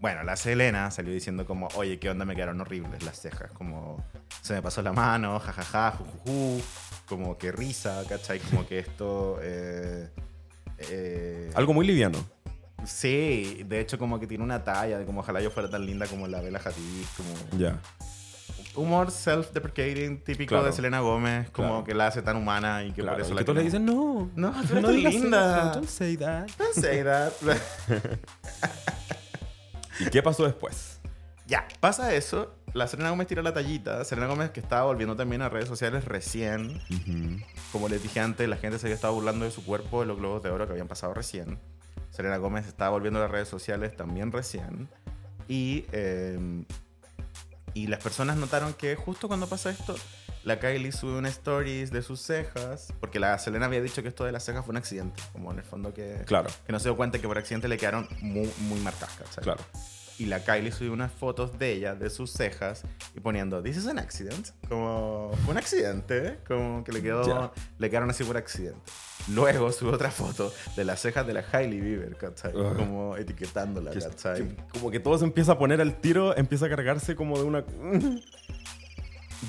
Bueno, la Selena salió diciendo como, oye, ¿qué onda? Me quedaron horribles las cejas, como se me pasó la mano, jajaja, jujuju, como que risa, ¿cachai? Como que esto... eh, eh,
Algo muy liviano.
Sí, de hecho como que tiene una talla de como ojalá yo fuera tan linda como la Bella Hadid, como
Ya.
humor self-deprecating típico
Claro.
de Selena Gómez, como
Claro.
que la hace tan humana y que
Claro,
por eso
y
la
que todos le dicen, no.
No, tan
digas
linda.
don't say that.
Don't say that.
¿Y qué pasó después?
ya, pasa eso. La Selena Gómez tira la tallita. Selena Gómez que estaba volviendo también a redes sociales recién. Como les dije antes, la gente se había estado burlando de su cuerpo de los globos de oro que habían pasado recién. Selena Gómez estaba volviendo a las redes sociales también recién. Y, eh, y las personas notaron que justo cuando pasa esto, la Kylie sube una stories de sus cejas, porque la Selena había dicho que esto de las cejas fue un accidente, como en el fondo que,
Claro.
que no se dio cuenta que por accidente le quedaron muy, muy marcadas.
Claro.
Y la Kylie subió unas fotos de ella, de sus cejas, y poniendo, ¿This is an accident? Como, fue un accidente, como que le, quedó, le quedaron así por accidente. Luego subió otra foto de las cejas de la Hailey Bieber, ¿cachai?
Ugh.
Como etiquetándola,
Que-
¿cachai?
que como que todo se empieza a poner al tiro, empieza a cargarse como de una...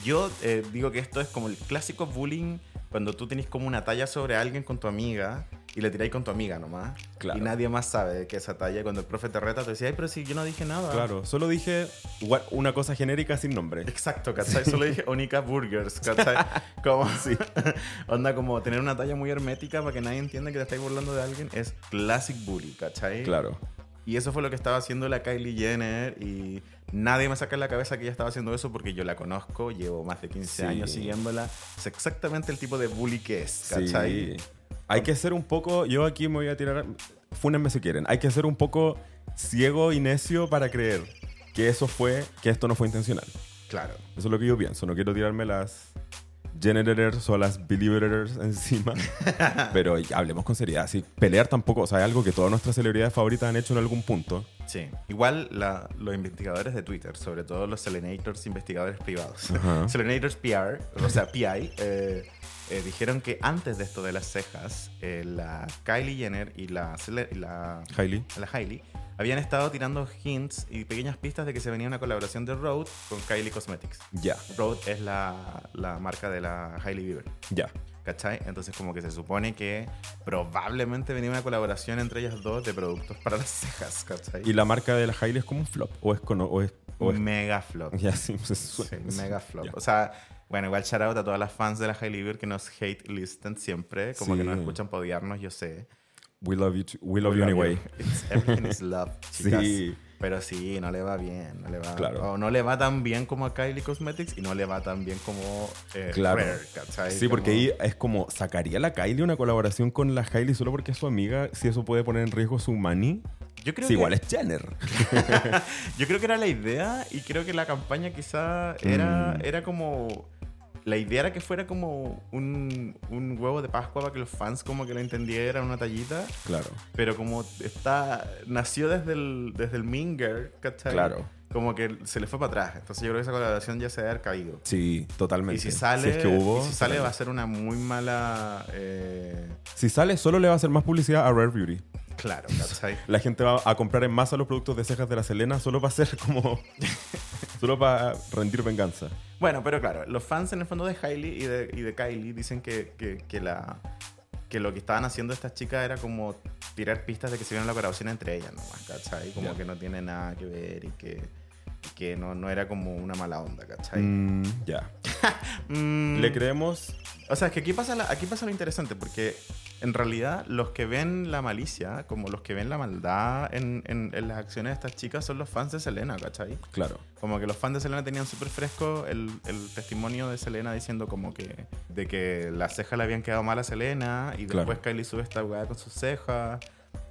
Yo eh, digo que esto es como el clásico bullying cuando tú tenés como una talla sobre alguien con tu amiga y le tiráis con tu amiga nomás.
Claro.
Y nadie más sabe de que esa talla. Cuando el profe te reta, te decía, ay, pero si yo no dije nada.
Claro, solo dije una cosa genérica sin nombre.
Exacto, ¿cachai? Solo dije Onika Burgers, ¿cachai? Como, sí. Onda como tener una talla muy hermética para que nadie entienda que te estáis burlando de alguien es classic bully, ¿cachai?
Claro.
Y eso fue lo que estaba haciendo la Kylie Jenner y nadie me saca en la cabeza que ella estaba haciendo eso porque yo la conozco, llevo más de 15
Sí.
años siguiéndola. Sé exactamente el tipo de bully que es, ¿cachai?
Sí. Hay que ser un poco, yo aquí me voy a tirar, fúnenme si quieren, hay que ser un poco ciego y necio para creer que eso fue, que esto no fue intencional.
Claro.
Eso es lo que yo pienso, no quiero tirarme las generators o las believers encima, pero hablemos con seriedad. Si pelear tampoco, o sea, es algo que todas nuestras celebridades favoritas han hecho en algún punto.
Sí. Igual la- los investigadores de Twitter, sobre todo los Selenators investigadores privados,
Ajá.
Selenators PR, o sea, PI, eh, eh, dijeron que antes de esto de las cejas, eh, la Kylie Jenner y la, y la
Hailey.
la Hailey, habían estado tirando hints y pequeñas pistas de que se venía una colaboración de Rode con Kylie Cosmetics.
Ya,
Rode es la, la marca de la Hailey Bieber,
ya.
¿cachai? Entonces como que se supone que probablemente venía una colaboración entre ellas dos de productos para las cejas, ¿cachai?
¿Y la marca de la Hailey es como un flop? ¿O es con, o es, o es-
Mega flop.
Ya, sí, se
Sí,
suena.
mega flop.
Ya.
O sea, bueno, igual shout out a todas las fans de la Hailey Bieber que nos hate listen siempre, como
Sí.
que nos escuchan para odiarnos, yo sé.
We love you, too- we love you anyway.
Everything is love, chicas.
Sí.
Pero sí, no le va bien. No le va,
Claro.
O no le va tan bien como a Kylie Cosmetics y no le va tan bien como eh,
Claro.
Rare, ¿cachai?
Sí, porque ahí es como, ¿sacaría la Kylie una colaboración con la Hailey solo porque es su amiga? Si eso puede poner en riesgo su money.
Yo creo
Sí,
que,
igual es Jenner.
Yo creo que era la idea y creo que la campaña quizá era,
Mm.
era como... La idea era que fuera como un, un huevo de Pascua para que los fans como que lo entendieran, una tallita.
Claro.
Pero como está... Nació desde el, desde el Minger, ¿cachai?
Claro.
Como que se le fue para atrás. Entonces yo creo que esa colaboración ya se debe haber caído.
Sí, totalmente.
Y si sale,
es que hubo,
y si sale
sale.
va a ser una muy mala... eh,
Si sale, solo le va a hacer más publicidad a Rare Beauty.
claro, ¿cachai?
La gente va a comprar en masa los productos de cejas de la Selena solo para hacer como. solo para rendir venganza.
Bueno, pero claro, los fans en el fondo de Hailey y de, y de Kylie dicen que, que, que la, que lo que estaban haciendo estas chicas era como tirar pistas de que se viera la colaboración entre ellas nomás, ¿cachai? Como que no tiene nada que ver y que, que no, no era como una mala onda, ¿cachai?
Mm, ya.
Mm,
Le creemos.
O sea, es que aquí pasa, la- aquí pasa lo interesante, porque en realidad los que ven la malicia, como los que ven la maldad en, en- en las acciones de estas chicas, son los fans de Selena, ¿cachai?
Claro.
Como que los fans de Selena tenían súper fresco el, el testimonio de Selena diciendo como que de que las cejas le habían quedado mal a Selena y
Claro.
después Kylie sube esta weá con sus cejas.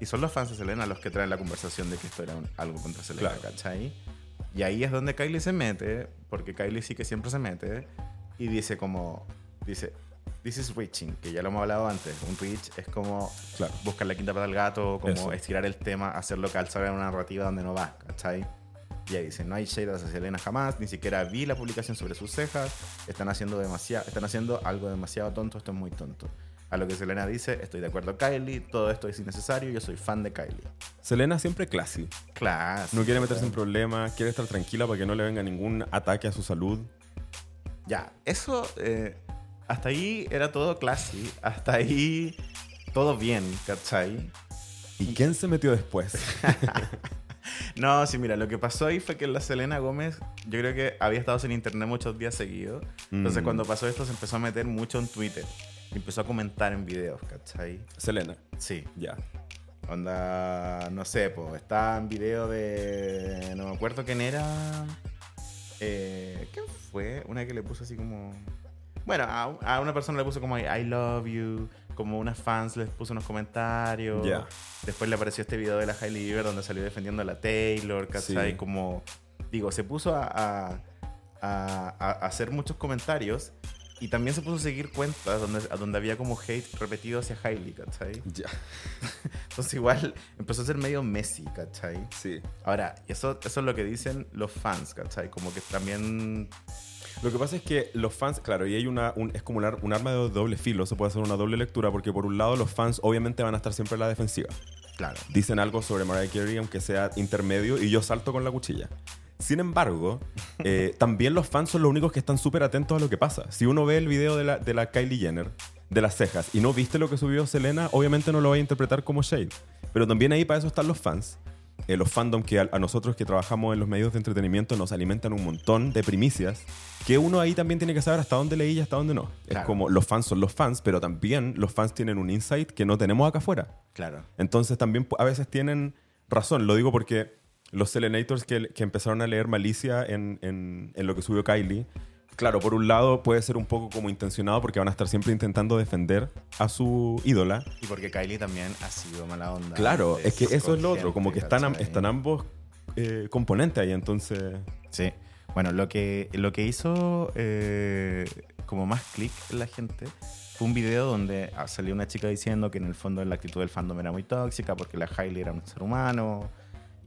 Y son los fans de Selena los que traen la conversación de que esto era un- algo contra Selena,
Claro.
¿cachai? Y ahí es donde Kylie se mete, porque Kylie sí que siempre se mete, y dice como, dice, this is reaching, que ya lo hemos hablado antes, un reach es como
Claro.
buscar la quinta pata al gato, como
Eso.
estirar el tema, hacerlo calzar en una narrativa donde no va, ¿cachai? Y ahí dice, no hay shade hacia Selena jamás, ni siquiera vi la publicación sobre sus cejas, están haciendo, demasiado, están haciendo algo demasiado tonto, esto es muy tonto. A lo que Selena dice, estoy de acuerdo Kylie, todo esto es innecesario, yo soy fan de Kylie.
Selena siempre classy.
Claro.
No quiere meterse en problemas, quiere estar tranquila para que no le venga ningún ataque a su salud.
Ya, eso, eh, hasta ahí era todo classy, hasta ahí todo bien, ¿cachai?
¿Y quién se metió después?
No, sí, mira, lo que pasó ahí fue que la Selena Gómez, yo creo que había estado sin internet muchos días seguidos. Entonces,
Mm.
cuando pasó esto, se empezó a meter mucho en Twitter. Y empezó a comentar en videos, ¿cachai?
Selena.
Sí.
Ya.
Onda, no sé, pues está en video de. No me acuerdo quién era. Eh, ¿Quién fue? Una que le puso así como. Bueno, a, a una persona le puso como I love you. Como unas fans les puso unos comentarios.
Ya.
Después le apareció este video de la Hailey Bieber donde salió defendiendo a la Taylor, ¿cachai?
Sí.
Como. Digo, se puso a- a hacer muchos comentarios y también se puso a seguir cuentas donde, a donde había como hate repetido hacia Hailey, ¿cachai?
Ya.
Entonces igual empezó a ser medio Messi, ¿cachai?
Sí.
Ahora, eso, eso es lo que dicen los fans, ¿cachai? Como que también...
Lo que pasa es que los fans, claro, y hay una, un, es como un arma de doble filo, se puede hacer una doble lectura, porque por un lado los fans obviamente van a estar siempre en la defensiva.
Claro.
Dicen algo sobre Mariah Carey, aunque sea intermedio, y yo salto con la cuchilla. Sin embargo, eh, también los fans son los únicos que están súper atentos a lo que pasa. Si uno ve el video de la, de la Kylie Jenner, de las cejas, y no viste lo que subió Selena, obviamente no lo va a interpretar como shade. Pero también ahí para eso están los fans. Eh, los fandom que a, a nosotros que trabajamos en los medios de entretenimiento nos alimentan un montón de primicias, que uno ahí también tiene que saber hasta dónde leí y hasta dónde no. Es como los fans son los fans, pero también los fans tienen un insight que no tenemos acá afuera.
Claro.
Entonces también a veces tienen razón. Lo digo porque los Selenators que, que empezaron a leer malicia en, en- en lo que subió Kylie, claro, por un lado puede ser un poco como intencionado porque van a estar siempre intentando defender a su ídola.
Y porque Kylie también ha sido mala onda.
Claro, es que eso es lo otro, como que están, ambos eh, componentes ahí, entonces...
Sí. Bueno, lo que, lo que hizo eh, como más clic en la gente fue un video donde ah, salió una chica diciendo que en el fondo la actitud del fandom era muy tóxica porque la Hailey era un ser humano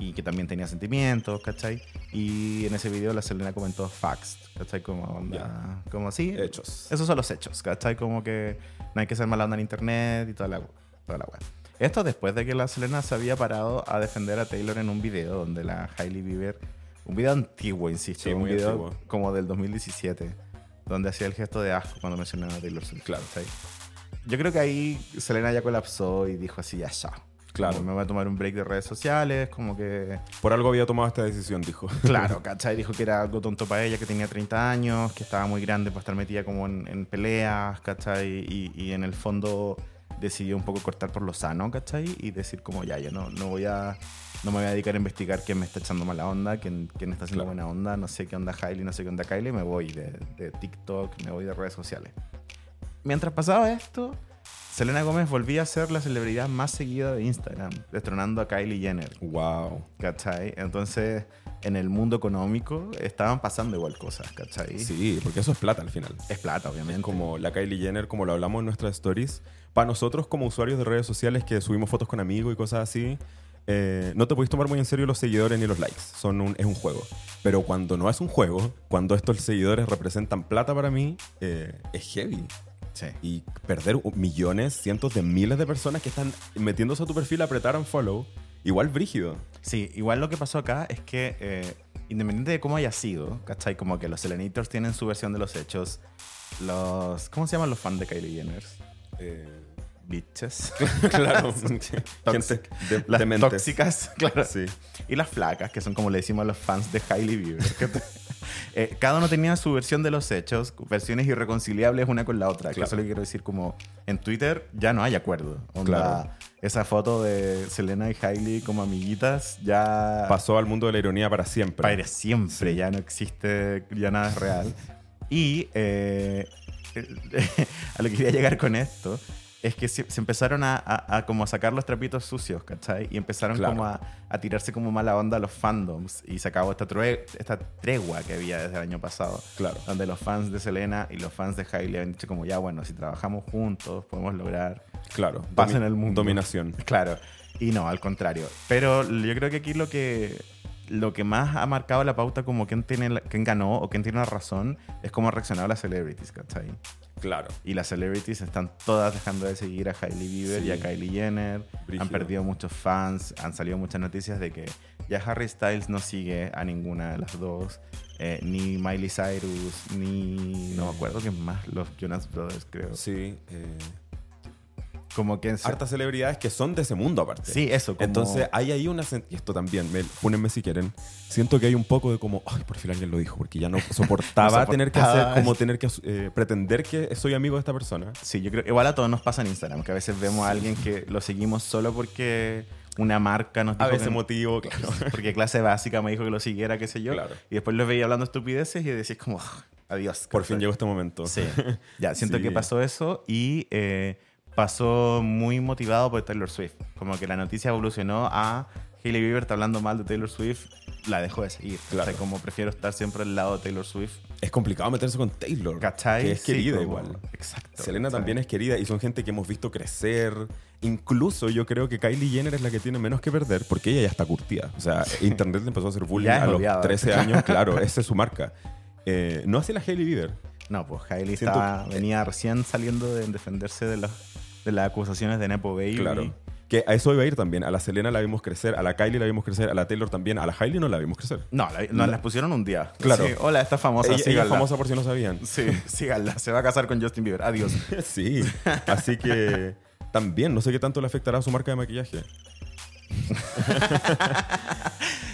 y que también tenía sentimientos, ¿cachai? Y en ese video la Selena comentó facts, ¿cachai? Como onda, como así.
Hechos.
Esos son los hechos, ¿cachai? Como que no hay que ser mala onda en internet y toda la, toda la wea. Esto después de que la Selena se había parado a defender a Taylor en un video donde la Hailey Bieber, un video antiguo, insisto,
Sí,
un
muy
video
antiguo.
como del 2017, donde hacía el gesto de asco cuando mencionaba a Taylor Swift.
Claro.
¿cachai? Yo creo que ahí Selena ya colapsó y dijo así, ya, ya.
Claro.
Como me voy a tomar un break de redes sociales, como que...
Por algo había tomado esta decisión, dijo.
Claro, ¿cachai? Dijo que era algo tonto para ella, que tenía 30 años, que estaba muy grande para estar metida como en, en peleas, ¿cachai? Y, y en el fondo decidió un poco cortar por lo sano, ¿cachai? Y decir como, ya, yo no, no voy a... No me voy a dedicar a investigar quién me está echando mala onda, quién, quién está haciendo
Claro.
buena onda, no sé qué onda Hailey, no sé qué onda Kylie, me voy de, de TikTok, me voy de redes sociales. Mientras pasaba esto, Selena Gómez volvía a ser la celebridad más seguida de Instagram, destronando a Kylie Jenner.
wow.
¿Cachai? Entonces, en el mundo económico estaban pasando igual cosas, ¿cachai?
Sí, porque eso es plata al final.
Es plata, obviamente.
Como la Kylie Jenner, como lo hablamos en nuestras stories. Para nosotros, como usuarios de redes sociales que subimos fotos con amigos y cosas así, eh, no te podéis tomar muy en serio los seguidores ni los likes. Son un, es un juego. Pero cuando no es un juego, cuando estos seguidores representan plata para mí, eh, es heavy.
Sí.
Y perder millones, cientos de miles de personas que están metiéndose a tu perfil a apretar un follow, igual brígido.
Sí, igual lo que pasó acá es que, eh, independiente de cómo haya sido, ¿cachai? Como que los Selenators tienen su versión de los hechos. Los. ¿Cómo se llaman los fans de Kylie Jenner?
Eh,
Bitches.
claro. Gente de,
Las
dementes.
tóxicas, claro.
Sí.
Y las flacas, que son como le decimos a los fans de Hailey Bieber. Eh, cada uno tenía su versión de los hechos, versiones irreconciliables una con la otra.
Claro.
eso es lo que quiero decir, como en Twitter ya no hay acuerdo. Onda,
Claro.
Esa foto de Selena y Hailey como amiguitas ya
Pasó al mundo de la ironía para siempre.
para siempre, ya no existe, ya nada es real. Y eh, a lo que quería llegar con esto es que se, se empezaron a, a- a como a sacar los trapitos sucios, ¿cachai? Y empezaron
Claro.
como a, a tirarse como mala onda a los fandoms. Y se acabó esta, true- esta tregua que había desde el año pasado.
Claro.
Donde los fans de Selena y los fans de Hailey habían dicho como, ya bueno, si trabajamos juntos podemos lograr
Claro.
paz en el mundo.
Dominación.
Claro. Y no, al contrario. Pero yo creo que aquí lo que, lo que más ha marcado la pauta como quién, tiene la- quién ganó o quién tiene la razón es cómo han reaccionado las celebrities, ¿cachai?
Claro.
Y las celebrities están todas dejando de seguir a Hailey Bieber
Sí.
y a Kylie Jenner.
Brígido.
Han perdido muchos fans. Han salido muchas noticias de que ya Harry Styles no sigue a ninguna de las dos. eh, ni Miley Cyrus, ni... No me acuerdo quién más. Los Jonas Brothers, creo.
Sí. eh,
Como que...
hartas celebridades que son de ese mundo aparte.
Sí, eso. Como,
Entonces hay ahí una... Y esto también, me, púnenme si quieren. Siento que hay un poco de como... Ay, por fin alguien lo dijo. Porque ya no soportaba,
No
tener que
soportaba
hacer... Como tener que eh, pretender que soy amigo de esta persona.
Sí, yo creo igual a todos nos pasa en Instagram, que a veces vemos a alguien que lo seguimos solo porque una marca nos
A
dijo
veces
que-
motivo, claro.
porque clase básica me dijo que lo siguiera, qué sé yo,
Claro.
y después los veía hablando estupideces y decís como, "Ah, adiós.
Por fin llegó este momento.
Sí, ya, siento
Sí.
que pasó eso y eh, pasó muy motivado por Taylor Swift. Como que la noticia evolucionó a Hailey Bieber está hablando mal de Taylor Swift, la dejo de seguir.
Claro.
O sea, como prefiero estar siempre al lado de Taylor Swift.
Es complicado meterse con Taylor.
¿Cachai?
Que es
Sí,
querida
como-
igual.
Exacto.
Selena
¿cachai?
también es querida y son gente que hemos visto crecer. Incluso yo creo que Kylie Jenner es la que tiene menos que perder porque ella ya está curtida. O sea, Internet le empezó a hacer bullying a los
odiada.
13 años. Claro, esa es su marca. Eh, no hace la Hailey Bieber.
No, pues Hailey estaba- venía recién saliendo de defenderse de, los- de las acusaciones de Nepo Baby.
Claro. Que a eso iba a ir también. A la Selena la vimos crecer, a la Kylie la vimos crecer, a la Taylor también. A la Hailey no la vimos crecer.
No, la- nos las pusieron un día.
Claro.
Sí, hola, esta famosa,
ella, ella es famosa por si no sabían.
Sí, síganla. Se va a casar con Justin Bieber. Adiós.
Sí, así que también, no sé qué tanto le afectará a su marca de maquillaje.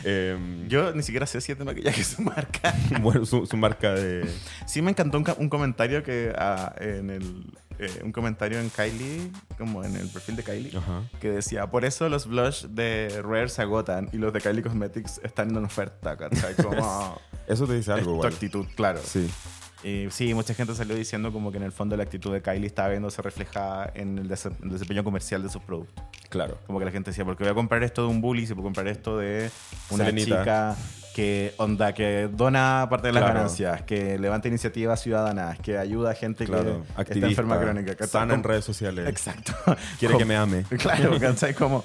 Em,
Yo ni siquiera sé si es de maquillaje su marca.
bueno, su, su marca de...
Sí me encantó un, ca- un comentario que ah, en el eh, un comentario en Kylie, como en el perfil de Kylie,
Ajá.
que decía, por eso los blush de Rare se agotan y los de Kylie Cosmetics están en oferta, ¿cachai? Como
Eso te dice algo,
tu actitud, claro.
Sí,
Y sí, mucha gente salió diciendo como que en el fondo la actitud de Kylie estaba viéndose reflejada en el, dese- el desempeño comercial de sus productos.
claro.
Como que la gente decía, porque voy a comprar esto de un bully si puedo comprar esto de una
Selenita.
chica que onda, que dona parte de las
Claro.
ganancias, que levanta iniciativas ciudadanas, que ayuda a gente
Claro,
que
activista,
está enferma crónica. ¿cachai?
sana en redes sociales,
Exacto.
quiere
Como-
que me ame.
Claro, ¿cachai? Como,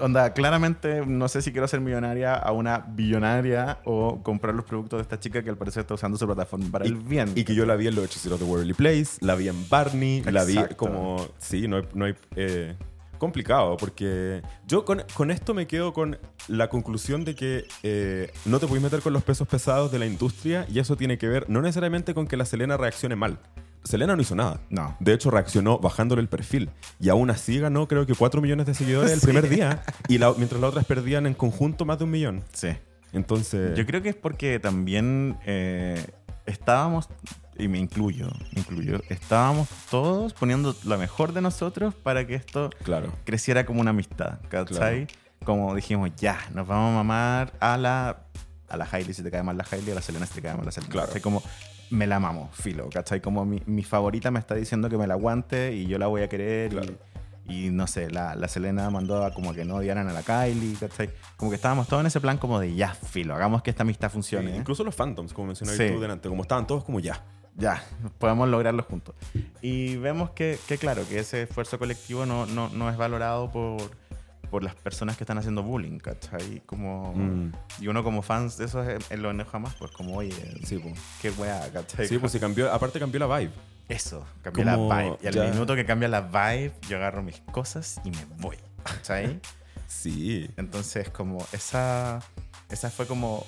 onda, claramente no sé si quiero ser millonaria a una billonaria o comprar los productos de esta chica que al parecer está usando su plataforma para el bien.
Y que yo la vi en Los Hechiceros de Waverly Place, la vi en Barney, la vi como... Sí, no hay... No hay eh, complicado, porque yo con, con esto me quedo con la conclusión de que eh, no te puedes meter con los pesos pesados de la industria y eso tiene que ver no necesariamente con que la Selena reaccione mal. Selena no hizo nada.
No.
De hecho, reaccionó bajándole el perfil. Y aún así ganó, creo que 4 millones de seguidores el primer día. Y la- mientras las otras perdían en conjunto más de un millón.
Sí.
Entonces.
Yo creo que es porque también eh, estábamos, y me incluyo, me incluyo, estábamos todos poniendo lo mejor de nosotros para que esto
Claro.
creciera como una amistad, ¿cachai? Como dijimos, ya, nos vamos a mamar a la, a la Hailey si te cae mal la Hailey, a la Selena si te cae mal la Selena.
Claro.
¿cachai? Como me la mamo, filo, ¿cachai? Como mi, mi favorita me está diciendo que me la aguante y yo la voy a querer y-
Claro.
y, no sé, la, la Selena mandó a como que no odiaran a la Kylie, ¿cachai? Como que estábamos todos en ese plan como de ya, filo, hagamos que esta amistad funcione. ¿eh?
incluso los Phantoms, como mencionabas
Sí.
tú delante, como estaban todos como ya.
Ya, podemos lograrlo juntos. Y vemos que, que, claro, que ese esfuerzo colectivo no, no, no es valorado por, por las personas que están haciendo bullying, ¿cachai? Como,
Mm.
Y uno como fans de eso es- lo enoja más, pues como, oye,
Sí, pues.
qué weá, ¿cachai?
Sí, pues sí cambió, aparte cambió la vibe.
Eso, cambió
Como
la vibe. Y al
ya-
minuto que cambia la vibe, yo agarro mis cosas y me voy, ¿cachai?
Sí.
Entonces, como esa, esa fue como...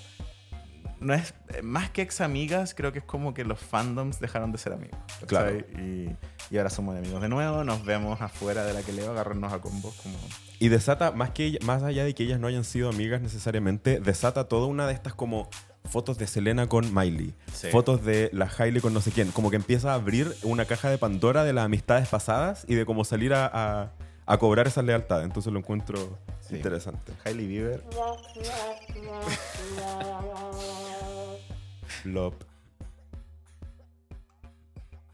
No es, eh, más que ex amigas, creo que es como que los fandoms dejaron de ser amigos.
Claro.
Y, y ahora somos amigos de nuevo, nos vemos afuera de la que leo, agarrarnos a combos como...
Y desata, más, que más allá de que ellas no hayan sido amigas necesariamente, desata toda una de estas como fotos de Selena con Miley,
Sí.
fotos de la Hailey con no sé quién, como que empieza a abrir una caja de Pandora de las amistades pasadas y de cómo salir a, a- a cobrar esas lealtades. Entonces lo encuentro
Sí.
interesante.
Hailey Bieber.
Love.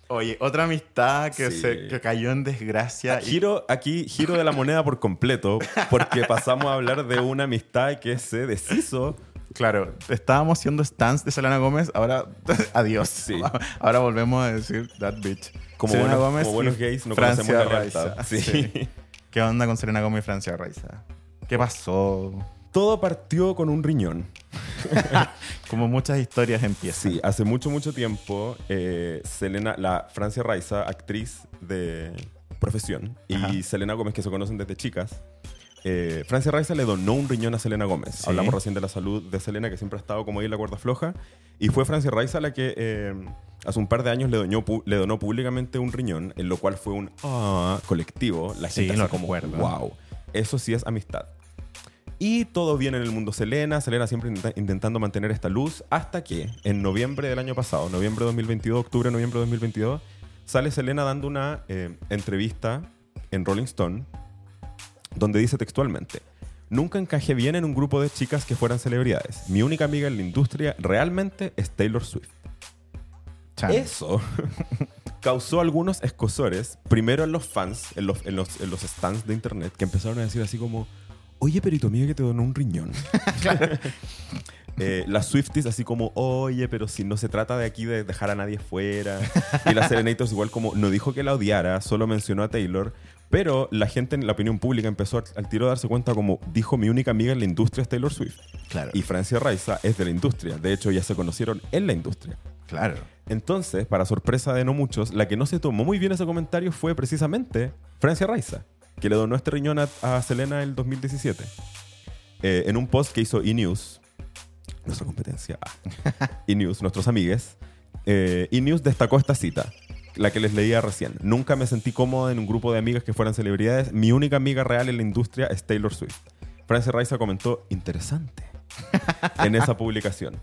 Oye, otra amistad que,
Sí.
se, que cayó en desgracia. y-
Giro, aquí giro de la moneda por completo, porque pasamos a hablar de una amistad que se deshizo.
Claro, estábamos siendo stands de Selena Gómez, ahora adiós.
Sí.
Ahora volvemos a decir that bitch.
Como
Selena
buenos-
Gómez
como buenos gays no
Francia
conocemos la lealtad. Sí.
Sí. ¿Qué onda con Selena Gómez y Francia Raiza? ¿Qué pasó?
Todo partió con un riñón.
Como muchas historias empiezan.
Sí, hace mucho, mucho tiempo, eh, Selena, la Francia Raiza, actriz de profesión, y. Selena Gómez, que se conocen desde chicas, eh, Francia Raiza le donó un riñón a Selena Gómez.
Sí.
Hablamos recién de la salud de Selena, que siempre ha estado como ahí en la cuerda floja, y fue Francia Raiza la que eh, hace un par de años le donó, pu- le donó públicamente un riñón, en lo cual fue un ah colectivo. La
Sí,
gente
lo
así como,
recuerdo.
wow, eso sí es amistad. Y todo bien en el mundo Selena, Selena siempre intenta- intentando mantener esta luz, hasta que en noviembre del año pasado, noviembre de 2022, octubre, noviembre de 2022, sale Selena dando una eh, entrevista en Rolling Stone, donde dice textualmente, nunca encajé bien en un grupo de chicas que fueran celebridades. Mi única amiga en la industria realmente es Taylor Swift. Eso causó algunos escosores, primero en los fans, en los, en los, en los stands de internet, que empezaron a decir así como, oye, pero ¿y tu amiga que te donó un riñón? Eh, las Swifties así como, oye, pero si no se trata de aquí de dejar a nadie fuera. Y las Serenators igual como, no dijo que la odiara, solo mencionó a Taylor. Pero la gente en la opinión pública empezó al- al tiro a darse cuenta como, dijo mi única amiga en la industria es Taylor Swift.
Claro.
Y Francia Raiza es de la industria. De hecho, ya se conocieron en la industria.
Claro.
Entonces, para sorpresa de no muchos, la que no se tomó muy bien ese comentario fue precisamente Francia Raiza, que le donó este riñón a, Selena en el 2017. Eh, en un post que hizo E-News, nuestra competencia, E-News, nuestros amigues, eh, E-News destacó esta cita, la que les leía recién. Nunca me sentí cómoda en un grupo de amigas que fueran celebridades. Mi única amiga real en la industria es Taylor Swift. Francia Raiza comentó, interesante, en esa publicación.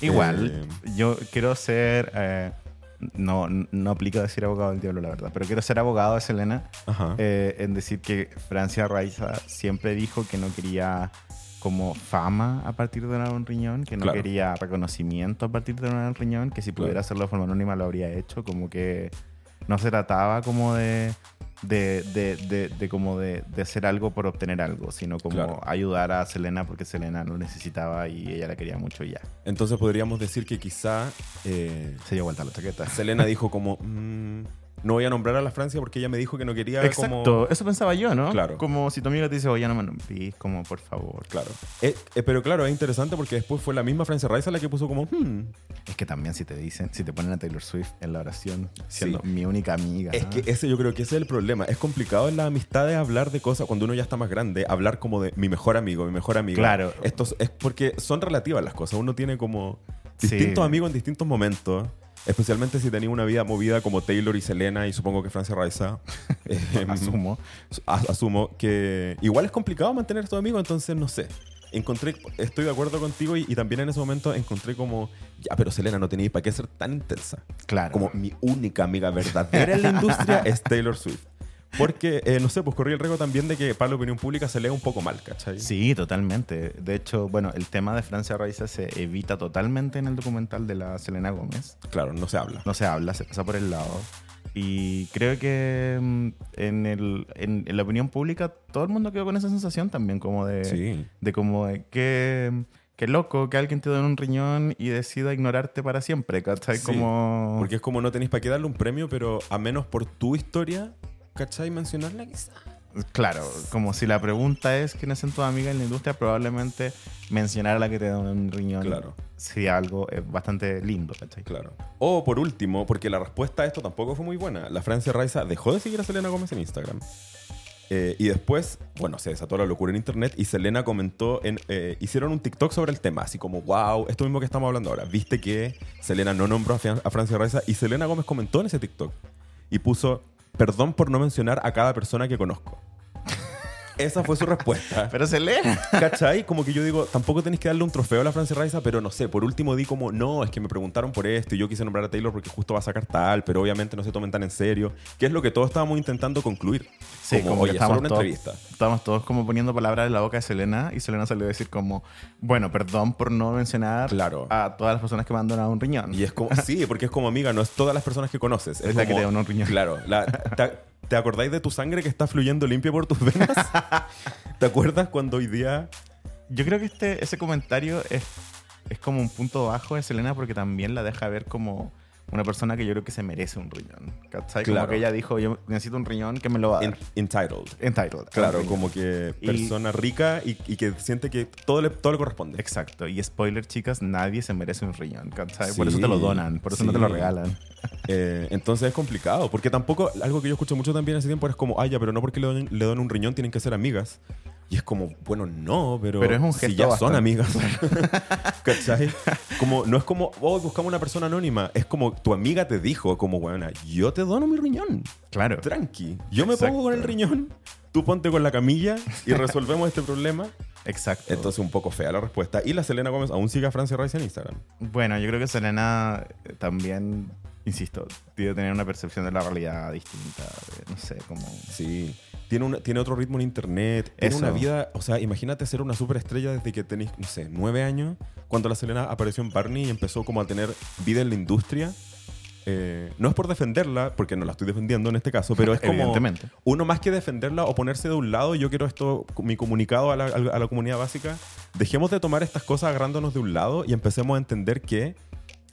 Igual,
Eh,
yo quiero ser. eh, no, no aplica decir abogado del diablo, la verdad, pero quiero ser abogado de Selena eh, en decir que Francia Raiza siempre dijo que no quería como fama a partir de un riñón, que no
Claro.
quería reconocimiento a partir de un riñón, que si pudiera
Claro.
hacerlo de forma anónima lo habría hecho, como que no se trataba como de de, de, de, de como de, de hacer algo por obtener algo, sino como
Claro.
ayudar a Selena porque Selena lo necesitaba y ella la quería mucho y ya.
Entonces podríamos decir que quizá eh,
Se dio vuelta la chaqueta.
Selena dijo como, "Mm, no voy a nombrar a la Francia porque ella me dijo que no quería
Exacto,
como...
eso pensaba yo, ¿no?
Claro.
Como si tu amiga te dice, oye, no me nombrís, como por favor.
Claro. Eh, eh, pero claro, es interesante porque después fue la misma Francia Raiza la que puso como, "Hmm".
Es que también si te dicen, si te ponen a Taylor Swift en la oración, siendo
Sí.
mi única amiga.
Es que ese yo creo que ese es el problema. Es complicado en las amistades hablar de cosas cuando uno ya está más grande, hablar como de mi mejor amigo, mi mejor amiga.
Claro.
Esto es- porque son relativas las cosas. Uno tiene como
Sí.
distintos amigos en distintos momentos. Especialmente si tenía una vida movida como Taylor y Selena y supongo que Francia Raiza. eh,
Asumo.
a- asumo que igual es complicado mantener estos amigos, entonces no sé. Encontré, estoy de acuerdo contigo y, y también en ese momento encontré como, ya, pero Selena no tenía para qué ser tan intensa.
Claro.
Como mi única amiga verdadera en la industria es Taylor Swift. Porque, eh, no sé, pues corrí el riesgo también de que para la opinión pública se lea un poco mal, ¿cachai?
Sí, totalmente. De hecho, bueno, el tema de Francia Raiza se evita totalmente en el documental de la Selena Gómez.
Claro, no se habla.
No se habla, se pasa por el lado. Y creo que mm, en, el, en, en la opinión pública todo el mundo quedó con esa sensación también, como de,
Sí.
de como de que, que loco que alguien te dé un riñón y decida ignorarte para siempre, ¿cachai?
Sí,
Como...
Porque es como no tenéis para qué darle un premio, pero a menos por tu historia, ¿cachai? Mencionarla quizá.
Claro, como si la pregunta es quiénes son tus amigas en la industria, probablemente mencionar a la que te da un riñón
Claro.
sería algo bastante lindo, ¿cachai?
Claro. O por último, porque la respuesta a esto tampoco fue muy buena, la Francia Raiza dejó de seguir a Selena Gómez en Instagram. Eh, y después, bueno, se desató la locura en internet y Selena comentó, en, eh, hicieron un TikTok sobre el tema, así como, wow, esto mismo que estamos hablando ahora. Viste que Selena no nombró a Francia Raiza y Selena Gómez comentó en ese TikTok y puso, perdón por no mencionar a cada persona que conozco. Esa fue su respuesta.
Pero Selena.
¿Cachai? Como que yo digo, tampoco tenéis que darle un trofeo a la Francia Raiza, pero no sé, por último di como, no, es que me preguntaron por esto y yo quise nombrar a Taylor porque justo va a sacar tal, pero obviamente no se tomen tan en serio, que es lo que todos estábamos intentando concluir.
Sí,
como,
como
oye,
estamos
una
todos,
entrevista.
Estábamos todos como poniendo palabras en la boca de Selena y Selena salió a decir como, bueno, perdón por no mencionar
Claro.
a todas las personas que me han donado un riñón.
Y es como, sí, porque es como amiga, no es todas las personas que conoces.
Es la que te da un riñón.
Claro. la- te, te acordáis de tu sangre que está fluyendo limpia por tus venas? ¿Te acuerdas cuando hoy día...
Yo creo que este, ese comentario es, es como un punto bajo de Selena porque también la deja ver como una persona que yo creo que se merece un riñón. ¿Cachai? Como
Claro.
que ella dijo, yo necesito un riñón que me lo va a dar.
entitled.
Entitled.
Claro, como que
Y-
persona rica y, y que siente que todo le, todo le corresponde.
Exacto. Y spoiler, chicas, nadie se merece un riñón. ¿cachai? Por eso te lo donan, por eso no te lo regalan.
Eh, entonces es complicado, porque tampoco, algo que yo escucho mucho también hace tiempo es como, ay, ya, pero no porque le donen, le donen un riñón tienen que ser amigas. Y es como, bueno, no, pero,
Pero es un
si
gesto
ya son amigas. ¿Cachai? Como, no es como, oh, buscamos una persona anónima. Es como tu amiga te dijo, como, bueno, yo te dono mi riñón.
Claro.
Tranqui. Yo me pongo con el riñón, tú ponte con la camilla y resolvemos este problema.
Exacto.
Entonces, un poco fea la respuesta. Y la Selena Gómez aún sigue a Francia Rice en Instagram.
Bueno, yo creo que Selena eh, también, insisto, debe tener una percepción de la realidad distinta. no sé, como...
Sí. Tiene, una- tiene otro ritmo en internet. Tiene
Eso.
una vida. O sea, imagínate ser una superestrella desde que tenéis, no sé, nueve años. Cuando la Selena apareció en Barney y empezó como a tener vida en la industria. eh, no es por defenderla, porque no la estoy defendiendo en este caso, pero es como
Evidentemente.
uno más que defenderla o ponerse de un lado, yo quiero esto, mi comunicado a la, a la comunidad básica, dejemos de tomar estas cosas agarrándonos de un lado y empecemos a entender que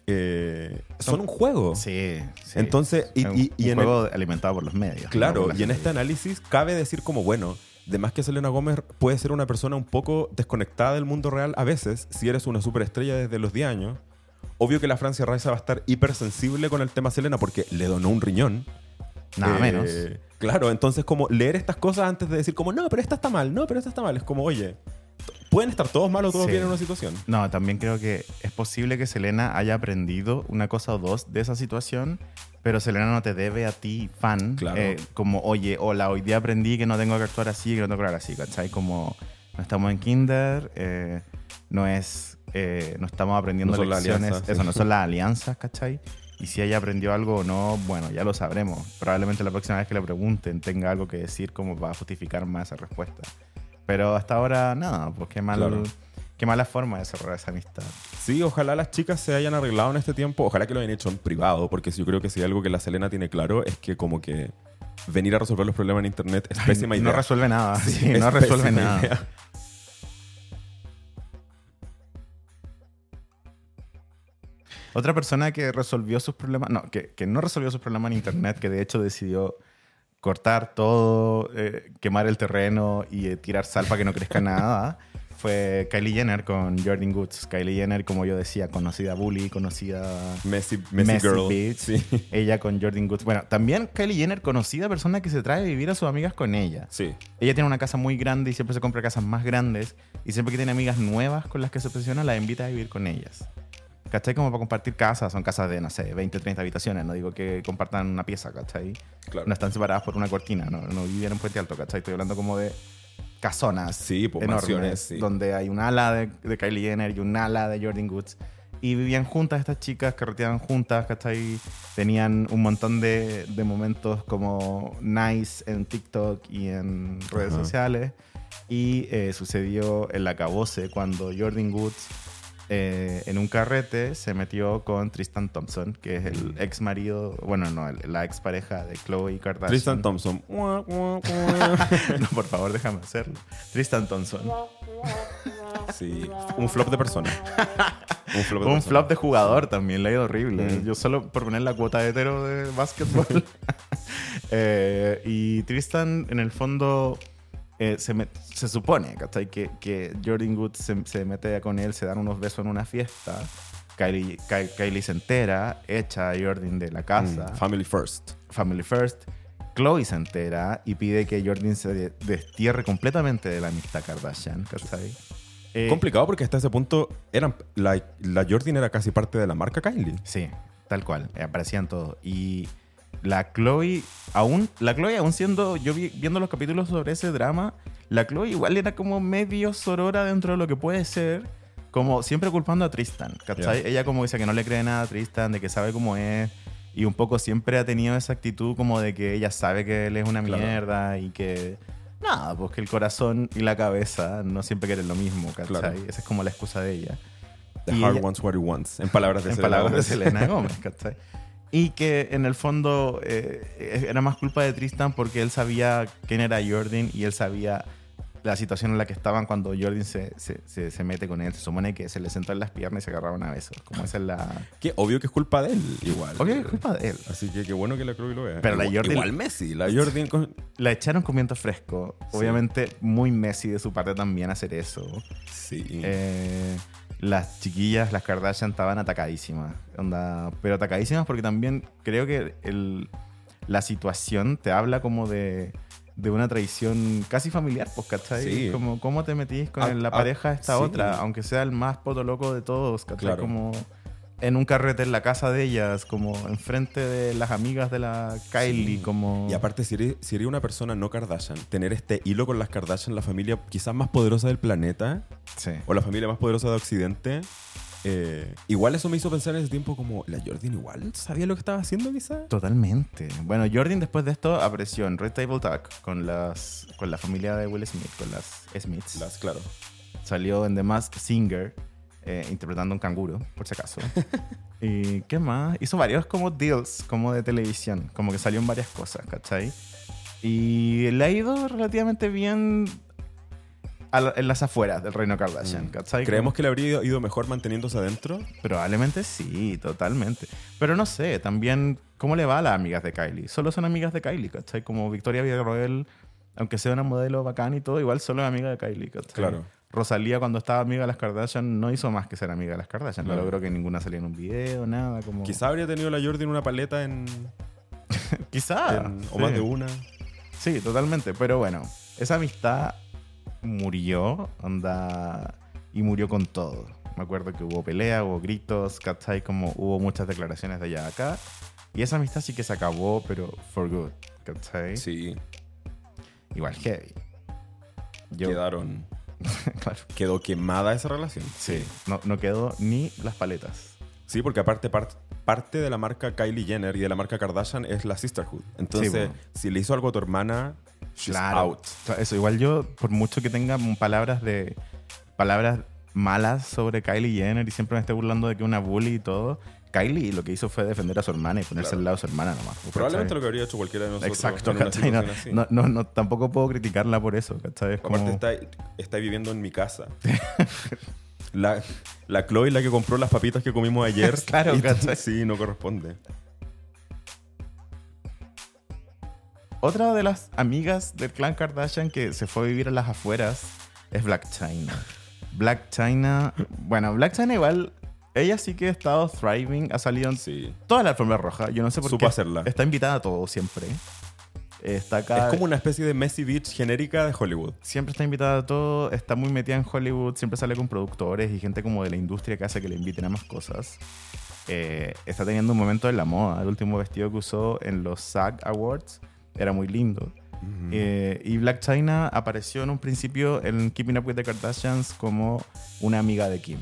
eh, son un juego.
Sí, sí.
Entonces, y-
un,
y- y
un
en el-
juego alimentado por los medios.
Claro, y en este análisis cabe decir como, bueno, de más que Selena Gómez puede ser una persona un poco desconectada del mundo real a veces, si eres una superestrella desde los 10 años. Obvio que la Francia Raiza va a estar hipersensible con el tema Selena porque le donó un riñón.
Nada
Eh,
menos.
Claro, entonces como leer estas cosas antes de decir como, no, pero esta está mal, no, pero esta está mal. Es como, oye, pueden estar todos mal o todos
Sí.
bien en una situación.
No, también creo que es posible que Selena haya aprendido una cosa o dos de esa situación, pero Selena no te debe a ti, fan,
Claro.
eh, como, oye, hola, hoy día aprendí que no tengo que actuar así, que no tengo que hablar así, ¿cachai? Como no estamos en kinder, eh, no es, eh, no estamos aprendiendo
No
lecciones, eso,
sí.
no son las alianzas, ¿cachai? Y si ella aprendió algo o no, bueno, ya lo sabremos. Probablemente la próxima vez que le pregunten tenga algo que decir como para justificar más esa respuesta. Pero hasta ahora, nada, pues qué mal...
Claro.
Qué mala forma de cerrar esa amistad.
Sí, ojalá las chicas se hayan arreglado en este tiempo. Ojalá que lo hayan hecho en privado, porque yo creo que si hay algo que la Selena tiene claro es que como que venir a resolver los problemas en internet es pésima idea.
No resuelve nada.
Sí,
no resuelve nada.
idea.
Otra persona que resolvió sus problemas, no, que, que no resolvió sus problemas en internet, que de hecho decidió cortar todo, eh, quemar el terreno y eh, tirar sal para que no crezca nada, fue Kylie Jenner con Jordan Goods. Kylie Jenner, como yo decía, conocida bully, conocida
Messi, Messi,
Messy
Girl.
bitch.
Sí.
Ella con Jordan Goods. Bueno, también Kylie Jenner, conocida persona que se trae a vivir a sus amigas con ella.
Sí.
Ella tiene una casa muy grande y siempre se compra casas más grandes. Y siempre que tiene amigas nuevas con las que se obsesiona, las invita a vivir con ellas. ¿Cachai? Como para compartir casas. Son casas de, no sé, 20, 30 habitaciones. No digo que compartan una pieza, ¿cachai?
Claro.
No están separadas por una cortina. No, no viven en Puente Alto, ¿cachai? Estoy hablando como de casonas
Sí, pues,
enormes.
sí.
Donde hay un ala de, de Kylie Jenner y un ala de Jordan Goods. Y vivían juntas estas chicas, carreteaban juntas, ¿cachai? Tenían un montón de, de momentos como nice en TikTok y en redes
Ajá.
sociales. Y eh, sucedió el acabose cuando Jordan Woods eh, en un carrete se metió con Tristan Thompson, que es el ex marido, bueno, no, el- la ex pareja de Chloe Kardashian.
Tristan Thompson.
No, por favor, déjame hacerlo. Tristan Thompson.
Sí. Un flop de persona. Un flop de
Un flop de jugador también, le ha ido horrible.
Mm.
Yo solo por poner la cuota de hetero de básquetbol. Eh, y Tristan, en el fondo, eh, se, supone ¿cachai? que, que Jordan Wood se, se mete con él, se dan unos besos en una fiesta. Kylie, Ky- Kylie se entera, echa a Jordan de la casa.
Mm, Family first.
Family First. Chloe se entera y pide que Jordan se de- destierre completamente de la amistad Kardashian. ¿cachai? Eh,
Complicado porque hasta ese punto eran, la, la Jordan era casi parte de la marca Kylie.
Sí, tal cual. Aparecían todos. Y la Chloe, aún, la Chloe aún siendo, yo vi- viendo los capítulos sobre ese drama, la Chloe igual era como medio sorora dentro de lo que puede ser, como siempre culpando a Tristan, ¿cachai? Ella como dice que no le cree nada a Tristan, de que sabe cómo es, y un poco siempre ha tenido esa actitud como de que ella sabe que él es una
Claro.
mierda y que... Nada, pues que el corazón y la cabeza no siempre quieren lo mismo, ¿cachai?
Claro.
Esa es como la excusa de ella.
The
Y
heart
ella-
wants what it wants. En palabras de
en
Selena
palabras de. Selena Gómez, ¿cachai? Y que en el fondo eh, era más culpa de Tristan porque él sabía quién era Jordan y él sabía la situación en la que estaban cuando Jordan se, se, se- se mete con él. Se supone que se le sentó en las piernas y se agarraron a besos. Como esa es la...
Que obvio que es culpa de él, igual.
Obvio que es culpa de él.
Así que qué bueno que la Chloe lo vea.
Pero la
igual,
Jordan-
igual Messi. La Jordan con-
La echaron con viento fresco. Obviamente muy Messi de su parte también hacer eso.
Sí.
Eh, las chiquillas, las Kardashian, estaban atacadísimas. Onda, pero atacadísimas porque también creo que el- la situación te habla como de, de una traición casi familiar, pues, ¿cachai?
Sí.
Como cómo te metís con
Ah,
la
ah,
pareja de esta
sí.
otra, aunque sea el más poto loco de todos, ¿cachai?
Claro.
Como en un carrete en la casa de ellas, como enfrente de las amigas de la Kylie,
Sí.
como...
Y aparte, si eres, si eres una persona no Kardashian, tener este hilo con las Kardashian, la familia quizás más poderosa del planeta,
Sí.
o la familia más poderosa de Occidente, eh, igual eso me hizo pensar en ese tiempo como, ¿la Jordan igual sabía lo que estaba haciendo quizás?
Totalmente. Bueno, Jordan después de esto apareció en Red Table Talk con, las, con la familia de Will Smith, con las Smiths.
Las, claro.
Salió en The Masked Singer. Eh, interpretando un canguro, por si acaso. ¿Y qué más? Hizo varios como deals, como de televisión, como que salió en varias cosas, ¿cachai? Y le ha ido relativamente bien la- en las afueras del reino Kardashian,
Mm.
¿cachai?
¿Creemos que le habría ido mejor manteniéndose adentro?
Probablemente sí, totalmente. Pero no sé, también, ¿cómo le va a las amigas de Kylie? Solo son amigas de Kylie, ¿cachai? Como Victoria Villarroel, aunque sea una modelo bacán y todo, igual solo es amiga de Kylie, ¿cachai?
Claro.
Rosalía, cuando estaba amiga de las Kardashian, no hizo más que ser amiga de las Kardashian.
Claro.
No logró que ninguna saliera en un video, nada, como...
Quizá habría tenido la Jordi en una paleta en,
Quizá.
en- o
sí.
más de una.
Sí, totalmente. Pero bueno, esa amistad murió, onda, y murió con todo. Me acuerdo que hubo pelea, hubo gritos, ¿cachai? Como hubo muchas declaraciones de allá a acá. Y esa amistad sí que se acabó, pero for good, ¿cachai?
Sí,
Igual heavy. Yo,
quedaron.
claro,
Quedó quemada esa relación.
sí, no, no quedó ni las paletas.
Sí, porque aparte par- parte de la marca Kylie Jenner y de la marca Kardashian es la sisterhood. Entonces,
Sí,
si le hizo algo a tu hermana, she's
Claro.
out.
Eso, igual yo, por mucho que tenga palabras de palabras malas sobre Kylie Jenner y siempre me esté burlando de que una bully y todo, Kylie lo que hizo fue defender a su hermana y ponerse
Claro.
al lado de su hermana nomás. ¿cachai?
Probablemente lo que habría hecho cualquiera de nosotros.
Exacto,
en una así.
no, no, no, tampoco puedo criticarla por eso, ¿cachai? Es como-
Aparte está, está viviendo en mi casa. la, la Chloe, la que compró las papitas que comimos ayer.
Claro.
Sí, no corresponde.
Otra de las amigas del clan Kardashian que se fue a vivir a las afueras es Black China. Black China, bueno, Black China igual, ella sí que ha estado thriving, ha salido en
Sí.
toda la alfombra roja. Yo no sé por
Supo
qué.
hacerla.
Está invitada a todo siempre. Está acá.
Es como una especie de Messi Beach genérica de Hollywood.
Siempre está invitada a todo. Está muy metida en Hollywood. Siempre sale con productores y gente como de la industria que hace que le inviten a más cosas. Eh, está teniendo un momento en la moda. El último vestido que usó en los SAG Awards era muy lindo. Eh, y Black China apareció en un principio en Keeping Up with the Kardashians como una amiga de Kim.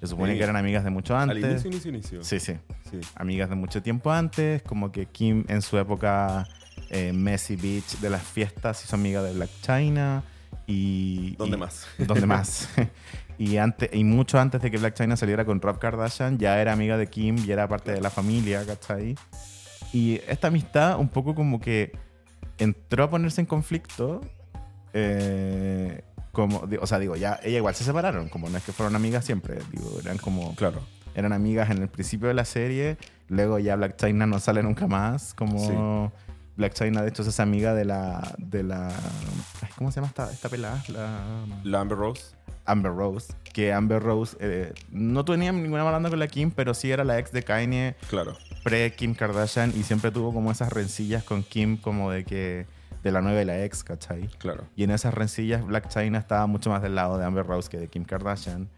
Se supone
Sí.
que eran amigas de mucho
Al
antes.
inicio, inicio, inicio.
Sí, sí.
Sí.
amigas de mucho tiempo antes, como que Kim en su época eh, Messy Beach de las fiestas hizo amiga de Black China y...
¿Dónde
y-
más?
¿Dónde más? y, antes, y mucho antes de que Black China saliera con Rob Kardashian, ya era amiga de Kim y era parte de la familia, ¿cachai? Y esta amistad un poco como que entró a ponerse en conflicto. eh, como, o sea, digo, ya ella igual se separaron, como no es que fueron amigas siempre, digo, eran como
Claro.
eran amigas en el principio de la serie, luego ya Black China no sale nunca más, como Black China de hecho es amiga de la de la ¿cómo se llama esta, esta pelada? La
La Amber Rose.
Amber Rose, que Amber Rose eh, no tenía ninguna mala con la Kim, pero sí era la ex de Kanye
Claro.
pre Kim Kardashian y siempre tuvo como esas rencillas con Kim como de que de la nueva y la ex, ¿cachai?
Claro.
Y en esas rencillas Black China estaba mucho más del lado de Amber Rose que de Kim Kardashian.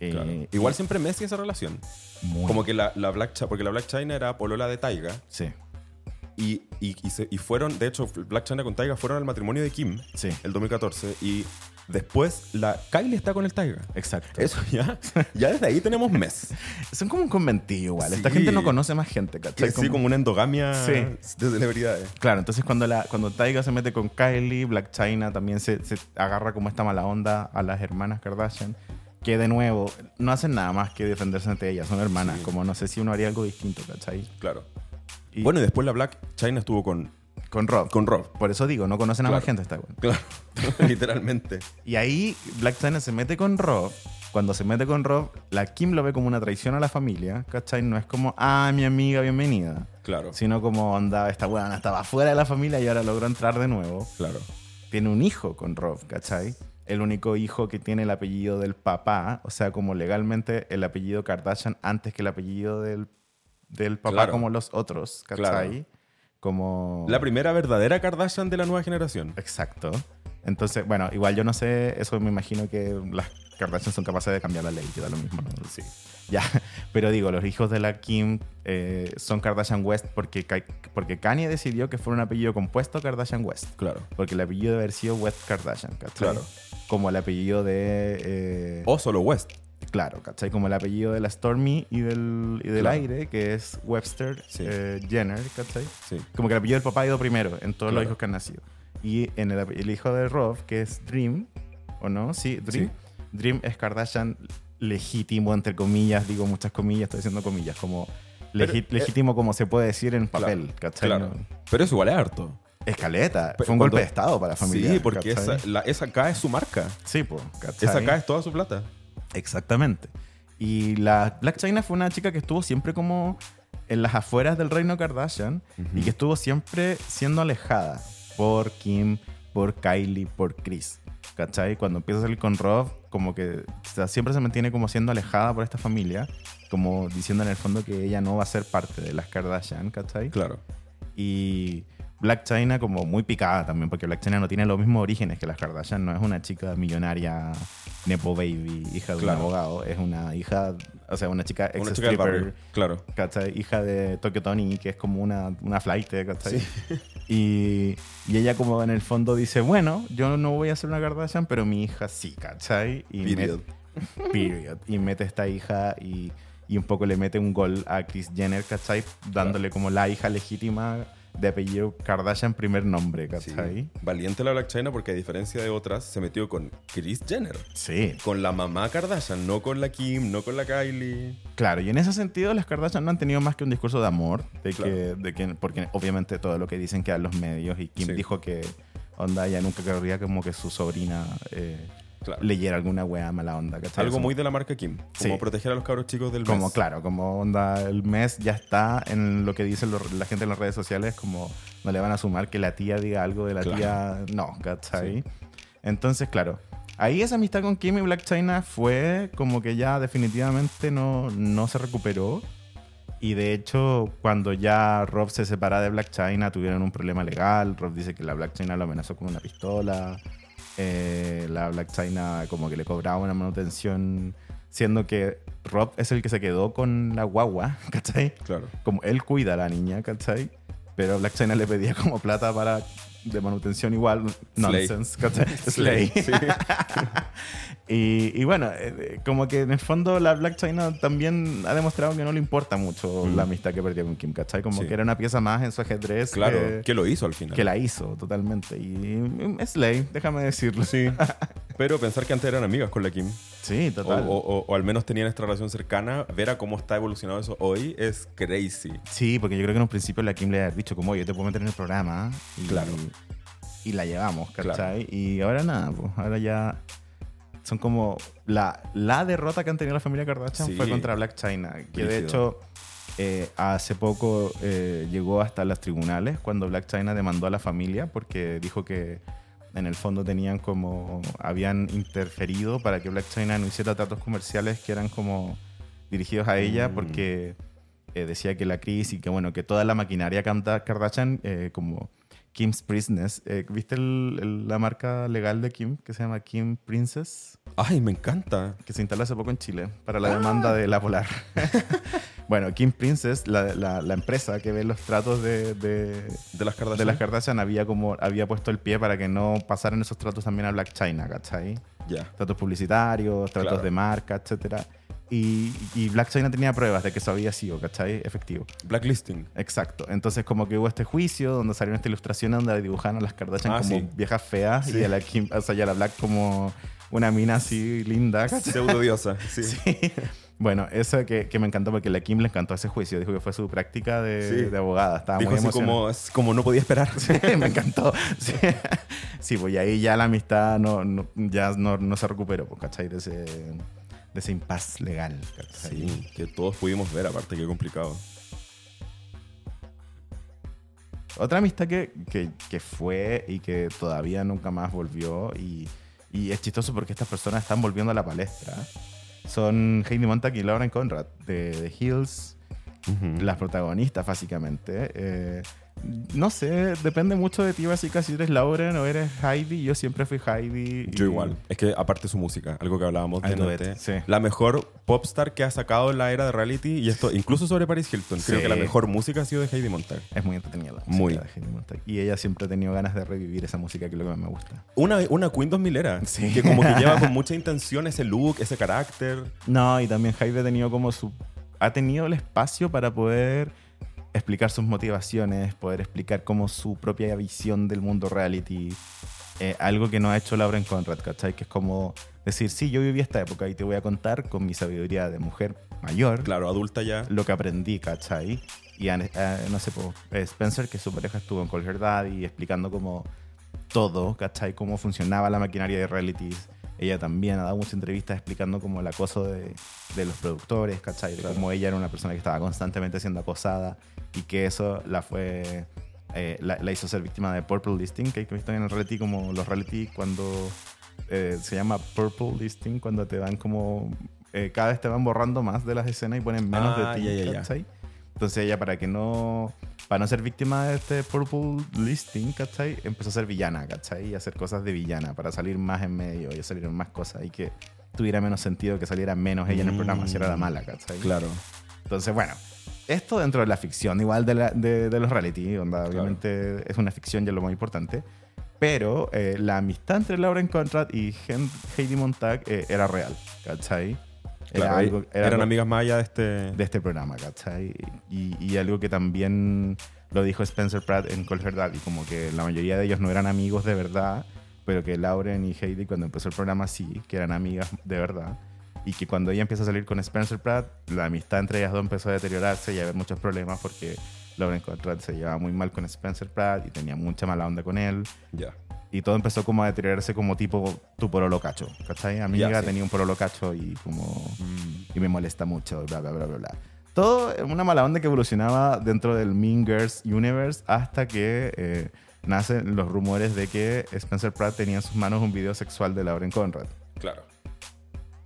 Eh.
Igual siempre Messi esa relación.
muy-
Como que la, la Black Chi- porque la Black China era polola de Taiga
Sí,
y, y, y se- y fueron, de hecho, Black China con Taiga fueron al matrimonio de Kim
sí,
el 2014 y después la Kylie está con el Taiga.
exacto.
Eso ya, ya desde ahí tenemos mes.
Son como un conventillo igual. Esta
Sí.
gente no conoce más gente, ¿cachai?
Sí, como una endogamia
Sí.
de celebridades.
Claro, entonces cuando, la, cuando Taiga se mete con Kylie, Black China también se, se agarra como esta mala onda a las hermanas Kardashian, que de nuevo no hacen nada más que defenderse entre ellas, son hermanas,
Sí.
como no sé si uno haría algo distinto, ¿cachai?
Claro.
Y
Bueno, y después la Black China estuvo con,
con Rob.
con Rob.
Por eso digo, no conocen a más gente esta weón.
Claro, literalmente.
Y ahí Black China se mete con Rob. Cuando se mete con Rob, la Kim lo ve como una traición a la familia, ¿cachai? No es como, ah, mi amiga, bienvenida.
Claro,
Sino como, onda, esta weona estaba fuera de la familia y ahora logró entrar de nuevo.
claro.
tiene un hijo con Rob, ¿cachai? El único hijo que tiene el apellido del papá, o sea, como legalmente el apellido Kardashian antes que el apellido del, del papá
Claro.
como los otros, ¿cachai?
Claro.
Como...
La primera verdadera Kardashian de la nueva generación.
Exacto. Entonces, bueno, igual yo no sé, eso me imagino que las Kardashian son capaces de cambiar la ley, que da lo mismo, ¿no?
Sí.
Ya, pero digo, los hijos de la Kim eh, son Kardashian West porque Kanye decidió que fuera un apellido compuesto Kardashian West.
Claro.
Porque el apellido debe haber sido West Kardashian, ¿cachai?
Claro.
Como el apellido de... eh,
O solo West.
Claro, ¿cachai? Como el apellido de la Stormy y del, y del
Claro.
aire, que es Webster
Sí.
eh, Jenner, ¿cachai?
Sí.
Como que el apellido del papá ha ido primero en todos los
Claro.
hijos que han nacido. Y en el, el hijo de Rob, que es Dream, ¿o no? Sí, Dream.
Sí.
Dream es Kardashian legítimo, entre comillas, digo muchas comillas, estoy diciendo comillas, como legi- legítimo como se puede decir en papel, ¿cachai?
Claro.
No-
Pero eso igual es harto.
Escaleta,
Pero
fue un
cuando-
golpe de estado para la familia.
Sí, porque
¿cachai?
esa, la- esa acá es su marca.
Sí, pues, ¿cachai?
Esa acá es toda su plata.
Exactamente. Y la Black China fue una chica que estuvo siempre como en las afueras del reino Kardashian y que estuvo siempre siendo alejada por Kim, por Kylie, por Chris. ¿Cachai? Cuando empieza a salir con Rob, como que o sea, siempre se mantiene como siendo alejada por esta familia, como diciendo en el fondo que ella no va a ser parte de las Kardashian, ¿cachai?
Claro.
Y Black China como muy picada también, porque Black China no tiene los mismos orígenes que las Kardashian, no es una chica millonaria, nepo baby, hija de
Claro.
un abogado, es una hija, o sea, una chica ex
Una chica barrio.
stripper,
Claro.
¿cachai? Hija de Tokyo Tony, que es como una, una flight, ¿cachai? Y, y ella como en el fondo dice, bueno, yo no voy a ser una Kardashian, pero mi hija sí, ¿cachai? Y
Period.
met- period. Y mete esta hija y, y un poco le mete un gol a Kris Jenner, ¿cachai? Dándole como la hija legítima de apellido Kardashian primer nombre,
Sí.
¿cachai?
Valiente la Black China porque a diferencia de otras se metió con Kris Jenner.
Sí.
Con la mamá Kardashian, no con la Kim, no con la Kylie.
Claro, y en ese sentido las Kardashian no han tenido más que un discurso de amor, de
Claro.
que, de que, porque obviamente todo lo que dicen queda en los medios y Kim
Sí.
dijo que onda ella nunca querría como que su sobrina eh,
Claro.
leyera alguna wea mala onda, ¿cachai?
Algo muy de la marca Kim. Como
Sí.
proteger a los cabros chicos del
Como,
mes.
claro, como onda, el mes ya está en lo que dicen los- la gente en las redes sociales, como no le van a sumar que la tía diga algo de la
Claro.
tía, no, ¿cachai? Entonces, claro, ahí esa amistad con Kim y Black China fue como que ya definitivamente no, no se recuperó. Y de hecho, cuando ya Rob se separa de Black China, tuvieron un problema legal. Rob dice que la Black China lo amenazó con una pistola. Eh, la Black China como que le cobraba una manutención, siendo que Rob es el que se quedó con la guagua, ¿cachai?
Claro.
Como él cuida a la niña, ¿cachai? Pero Black China le pedía como plata para de manutención igual,
Slay.
nonsense, ¿cachai? Slay.
Sí.
Y, y bueno, eh, como que en el fondo la Black China también ha demostrado que no le importa mucho
Mm.
la amistad que perdió con Kim, ¿cachai? Como
Sí.
que era una pieza más en su ajedrez
Claro.
que,
que lo hizo al final.
que la hizo totalmente. Y es ley, déjame decirlo.
Sí. Pero pensar que antes eran amigas con la Kim.
Sí, total.
o- o- o al menos tenían esta relación cercana. Ver a cómo está evolucionado eso hoy es crazy.
Sí, porque yo creo que en un principio la Kim le había dicho como, yo te puedo meter en el programa. Y,
Claro.
Y la llevamos, ¿cachai?
Claro.
Y ahora nada, pues ahora ya son como... La, la derrota que han tenido la familia Kardashian
Sí.
fue contra Black China. Que de hecho eh, hace poco eh, llegó hasta los tribunales cuando Black China demandó a la familia porque dijo que en el fondo tenían como... Habían interferido para que Black China no hiciera tratos comerciales que eran como dirigidos a ella
Mm.
porque eh, decía que la crisis y que bueno, que toda la maquinaria Kanda- Kardashian, eh, como Kim's Business, eh, ¿viste el- el- la marca legal de Kim que se llama Kim Princess?
Ay, me encanta.
Que se instaló hace poco en Chile para la demanda de la Polar. bueno, Kim Princess, la, la- la empresa que ve los tratos de, de,
De las Kardashian.
de las Kardashian, había, como, había puesto el pie para que no pasaran esos tratos también a Black China, ¿cachai?
Ya.
tratos publicitarios, tratos
Claro.
de marca, etcétera. Y, y Black China tenía pruebas de que eso había sido, ¿cachai? Efectivo.
Blacklisting.
Exacto. Entonces como que hubo este juicio donde salieron esta ilustración donde dibujaban a las Kardashian
Ah,
como
sí.
viejas feas
Sí.
y a la Kim, o sea, y a la Black como una mina así linda.
Pseudo diosa. Sí.
Sí. Bueno, eso que, que me encantó porque a la Kim le encantó ese juicio. Dijo que fue su práctica de,
Sí.
de abogada. Estaba
Dijo
muy
así como, como no podía esperar.
Sí, me encantó. Sí. Sí, pues y ahí ya la amistad no, no- ya no, no se recuperó, pues, ¿cachai? De ese, de ese impas legal. ¿cachai?
Sí, que todos pudimos ver, aparte que complicado.
Otra amistad que, que, que fue y que todavía nunca más volvió y, y es chistoso porque estas personas están volviendo a la palestra. Son Heidi Montag y Lauren Conrad de The Hills, las protagonistas básicamente. Eh, no sé, depende mucho de ti básicamente si eres Lauren o eres Heidi. Yo siempre fui Heidi.
Yo
y-
igual. Es que aparte su música, algo que hablábamos delante,
it, sí.
la mejor popstar que ha sacado en la era de reality y esto incluso sobre Paris Hilton. Creo
Sí.
que la mejor música ha sido de Heidi Montag.
Es muy entretenida la música
Muy.
de Heidi Montag. Y ella siempre ha tenido ganas de revivir esa música que es lo que más me gusta.
Una, una Queen 2000era,
Sí.
que como que lleva con mucha intención ese look, ese carácter.
No, y también Heidi ha tenido como su... Ha tenido el espacio para poder explicar sus motivaciones, poder explicar como su propia visión del mundo reality eh, algo que no ha hecho Lauren Conrad, ¿cachai? Que es como decir, sí, yo viví esta época y te voy a contar con mi sabiduría de mujer mayor
Claro, adulta ya.
lo que aprendí, ¿cachai? Y a- a- no sé, eh, Spencer, que su pareja estuvo en Call Her Daddy explicando como todo, ¿cachai? Cómo funcionaba la maquinaria de realities. Ella también ha dado muchas entrevistas explicando como el acoso de, de los productores, ¿cachai? De cómo ella era una persona que estaba constantemente siendo acosada y que eso la fue... eh, la, la hizo ser víctima de purple listing, que hay que visto en el reality como los reality cuando eh, se llama purple listing, cuando te van como... eh, cada vez te van borrando más de las escenas y ponen menos
Ah,
de ti,
ya, ya, ya.
Entonces ella para que no para no ser víctima de este purple listing, ¿cachai? Empezó a ser villana, ¿cachai? Y a hacer cosas de villana para salir más en medio y salir más cosas y que tuviera menos sentido que saliera menos ella en el programa si era la mala, ¿cachai?
Claro.
Entonces, bueno, esto dentro de la ficción, igual de, la- de- de los reality, onda, obviamente es una ficción, ya es lo más importante. Pero eh, la amistad entre Lauren Conrad y Heidi Montag eh, era real, ¿cachai? Era
Claro,
algo- era
eran
algo-
amigas más allá de este.
de este programa, ¿cachai? Y, y algo que también lo dijo Spencer Pratt en Call Her Daddy, como que la mayoría de ellos no eran amigos de verdad, pero que Lauren y Heidi cuando empezó el programa sí, que eran amigas de verdad. Y que cuando ella empieza a salir con Spencer Pratt, la amistad entre ellas dos empezó a deteriorarse y a haber muchos problemas porque Lauren Conrad se llevaba muy mal con Spencer Pratt y tenía mucha mala onda con él.
Ya.
Y todo empezó como a deteriorarse como tipo tu porolo cacho, ¿cachai? Amiga
Ya, sí.
tenía un porolo cacho y como... Y me molesta mucho, bla, bla, bla, bla, bla. Todo una mala onda que evolucionaba dentro del Mean Girls Universe hasta que eh, nacen los rumores de que Spencer Pratt tenía en sus manos un video sexual de Lauren Conrad.
Claro.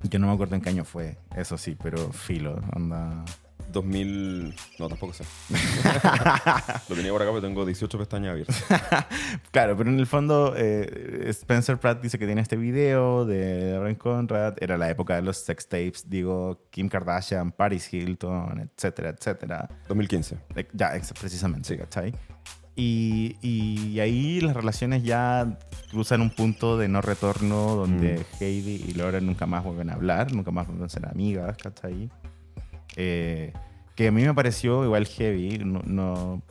Yo no me acuerdo en qué año fue, eso sí, pero filo, onda...
2000. No, tampoco sé. Lo tenía por acá, pero tengo 18 pestañas abiertas.
Claro, pero en el fondo eh, Spencer Pratt dice que tiene este video de Lauren Conrad. Era la época de los sex tapes, digo, Kim Kardashian, Paris Hilton, etcétera, etcétera.
2015.
Eh, Ya, precisamente,
Sí.
¿cachai? Y, y ahí las relaciones ya cruzan un punto de no retorno donde Heidi y Lauren nunca más vuelven a hablar, nunca más vuelven a ser amigas, ¿cachai? Eh, que a mí me pareció igual heavy, no, no-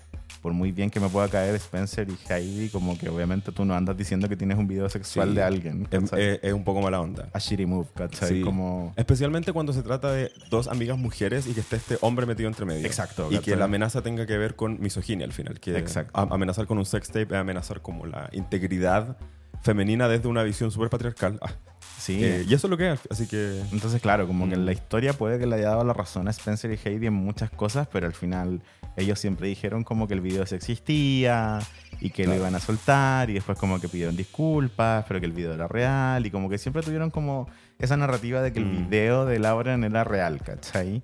por muy bien que me pueda caer Spencer y Heidi, como que obviamente tú no andas diciendo que tienes un video sexual
Sí.
de alguien,
Es,
¿cachai?
es- es un poco mala onda.
a shitty move, ¿cachai?
Sí.
Como...
Especialmente cuando se trata de dos amigas mujeres y que esté este hombre metido entre medio.
Exacto,
Y que la amenaza tenga que ver con misoginia al final. Que
Exacto.
amenazar con un sex tape es amenazar como la integridad femenina desde una visión súper patriarcal. Ah,
Sí.
eh, y eso es lo que es. Así que.
Entonces, claro, como que
Mm.
la historia puede que le haya dado la razón a Spencer y Heidi en muchas cosas, pero al final ellos siempre dijeron como que el video sí existía y que lo iban a soltar y después como que pidieron disculpas, pero que el video era real y como que siempre tuvieron como esa narrativa de que el
Mm.
video de Lauren era real, ¿cachai?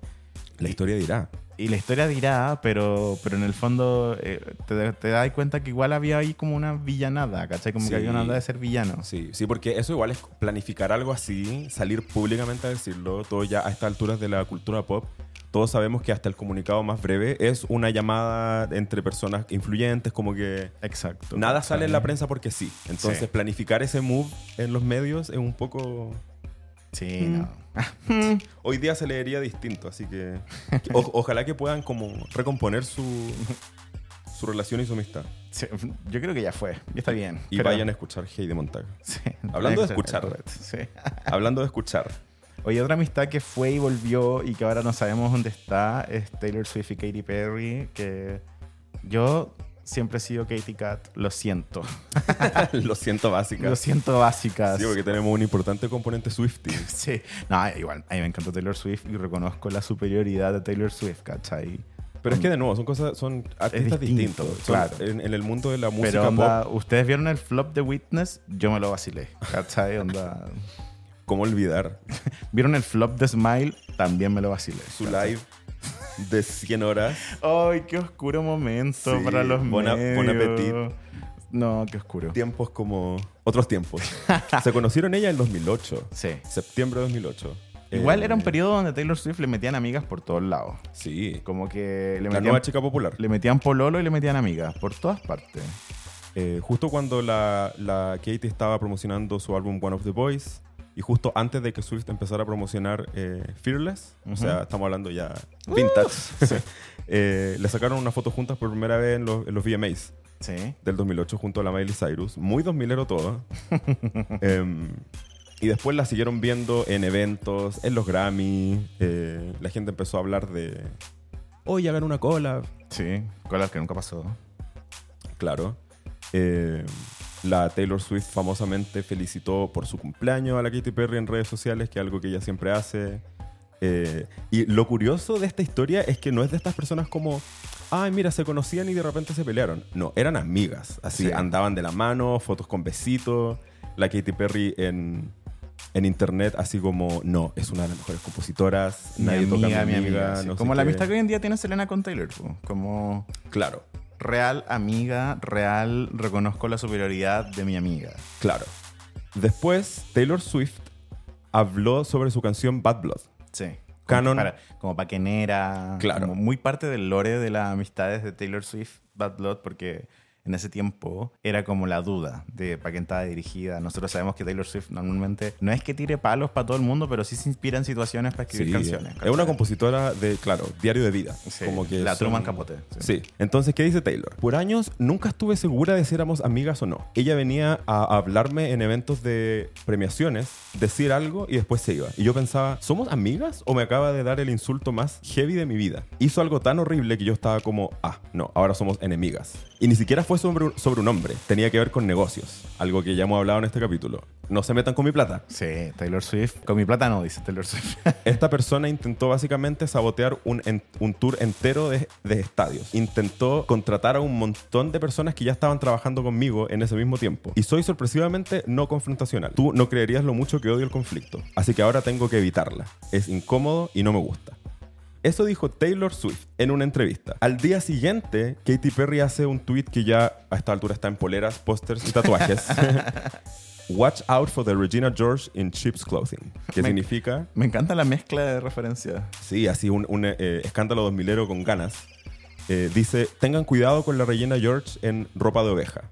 La historia dirá.
Y la historia dirá, pero, pero en el fondo eh, te, te das cuenta que igual había ahí como una villanada, ¿cachai? Como
Sí.
que había una onda de ser villano.
Sí, sí, porque eso igual es planificar algo así, salir públicamente a decirlo, todo ya a estas alturas de la cultura pop. Todos sabemos que hasta el comunicado más breve es una llamada entre personas influyentes, como que
Exacto.
nada sale en la prensa porque sí. Entonces,
Sí.
planificar ese move en los medios es un poco.
Sí,
Mm.
no.
Hoy día se leería distinto, así que. o- ojalá que puedan como recomponer su, su relación y su amistad.
Sí, yo creo que ya fue. Ya está bien.
Y vayan a escuchar Heidi Montag.
Sí.
Hablando de escuchar.
Sí.
Hablando de escuchar.
Oye, otra amistad que fue y volvió y que ahora no sabemos dónde está es Taylor Swift y Katy Perry, que yo siempre he sido Katy Cat, lo siento.
Lo siento, básica.
Lo siento básicas.
Sí, porque tenemos un importante componente Swifty.
Sí. No, igual, a mí me encanta Taylor Swift y reconozco la superioridad de Taylor Swift, ¿cachai?
Pero es que de nuevo, son cosas, son artistas
distinto,
distintos. Son-
claro.
En, en el mundo de la música
Pero onda,
pop,
ustedes vieron el flop de Witness, yo me lo vacilé, ¿cachai? Onda,
¿cómo olvidar
vieron el flop de Smile, también me lo vacilé.
su
¿cachai?
live de 100 horas?
Ay, qué oscuro momento
Sí,
para los
bon a-
medios.
bon appetit.
No, qué oscuro.
Tiempos como otros tiempos. Se conocieron ella en 2008.
Sí.
Septiembre de 2008.
Igual
Eh,
era un periodo donde Taylor Swift le metían amigas por todos lados.
Sí.
Como que le
La
metían,
nueva chica popular.
le metían pololo y le metían amigas por todas partes.
Eh, justo cuando la, la Katie estaba promocionando su álbum One of the Boys y justo antes de que Swift empezara a promocionar eh, Fearless, o sea, estamos hablando ya vintage, eh, le sacaron una foto juntas por primera vez en los, en los VMAs.
Sí.
del 2008 junto a la Miley Cyrus. Muy 2000ero todo. Em, y después la siguieron viendo en eventos, en los Grammy. eh, la gente empezó a hablar de... Oye, hagan una cola.
Sí. Cosas que nunca pasó.
Claro. Eh, la Taylor Swift famosamente felicitó por su cumpleaños a la Katy Perry en redes sociales, que es algo que ella siempre hace. Eh, y lo curioso de esta historia es que no es de estas personas como, ay, mira, se conocían y de repente se pelearon. No, eran amigas. Así
Sí.
andaban de la mano, fotos con besitos. La Katy Perry en, en internet, así como, no, es una de las mejores compositoras.
Mi
nadie toca a
amiga,
mi
mi
amiga.
amiga. sí.
no sé
Como la amistad que hoy en día tiene Selena con Taylor. Como
Claro,
real amiga, real reconozco la superioridad de mi amiga.
claro. Después, Taylor Swift habló sobre su canción Bad Blood.
Sí.
Canon.
Para, como paquenera.
Claro.
Como muy parte del lore de las amistades de Taylor Swift, Bad Blood, porque en ese tiempo era como la duda de para quién estaba dirigida. Nosotros sabemos que Taylor Swift normalmente no es que tire palos para todo el mundo, pero sí se inspira en situaciones para escribir
Sí,
canciones.
Es una compositora de, claro, diario de vida.
Sí,
como que
la
son-
Truman Capote.
Sí. Entonces, ¿qué dice Taylor? Por años nunca estuve segura de si éramos amigas o no. Ella venía a hablarme en eventos de premiaciones, decir algo y después se iba. Y yo pensaba, ¿somos amigas o me acaba de dar el insulto más heavy de mi vida? Hizo algo tan horrible que yo estaba como, ah, no, ahora somos enemigas. Y ni siquiera fue sobre un, sobre un hombre, tenía que ver con negocios, algo que ya hemos hablado en este capítulo. No se metan con mi plata.
Sí, Taylor Swift. Con mi plata no, dice Taylor Swift.
Esta persona intentó básicamente sabotear un, en- un tour entero de, de estadios. Intentó contratar a un montón de personas que ya estaban trabajando conmigo en ese mismo tiempo. Y soy sorpresivamente no confrontacional. Tú no creerías lo mucho que odio el conflicto. Así que ahora tengo que evitarla. Es incómodo y no me gusta. Eso dijo Taylor Swift en una entrevista. Al día siguiente, Katy Perry hace un tweet que ya a esta altura está en poleras, pósters y tatuajes. Watch out for the Regina George in cheap's clothing. Que
Me-
significa
Me encanta la mezcla de referencias.
Sí, así un, un, eh, escándalo 2000 con ganas. Eh, dice, tengan cuidado con la Regina George en ropa de oveja.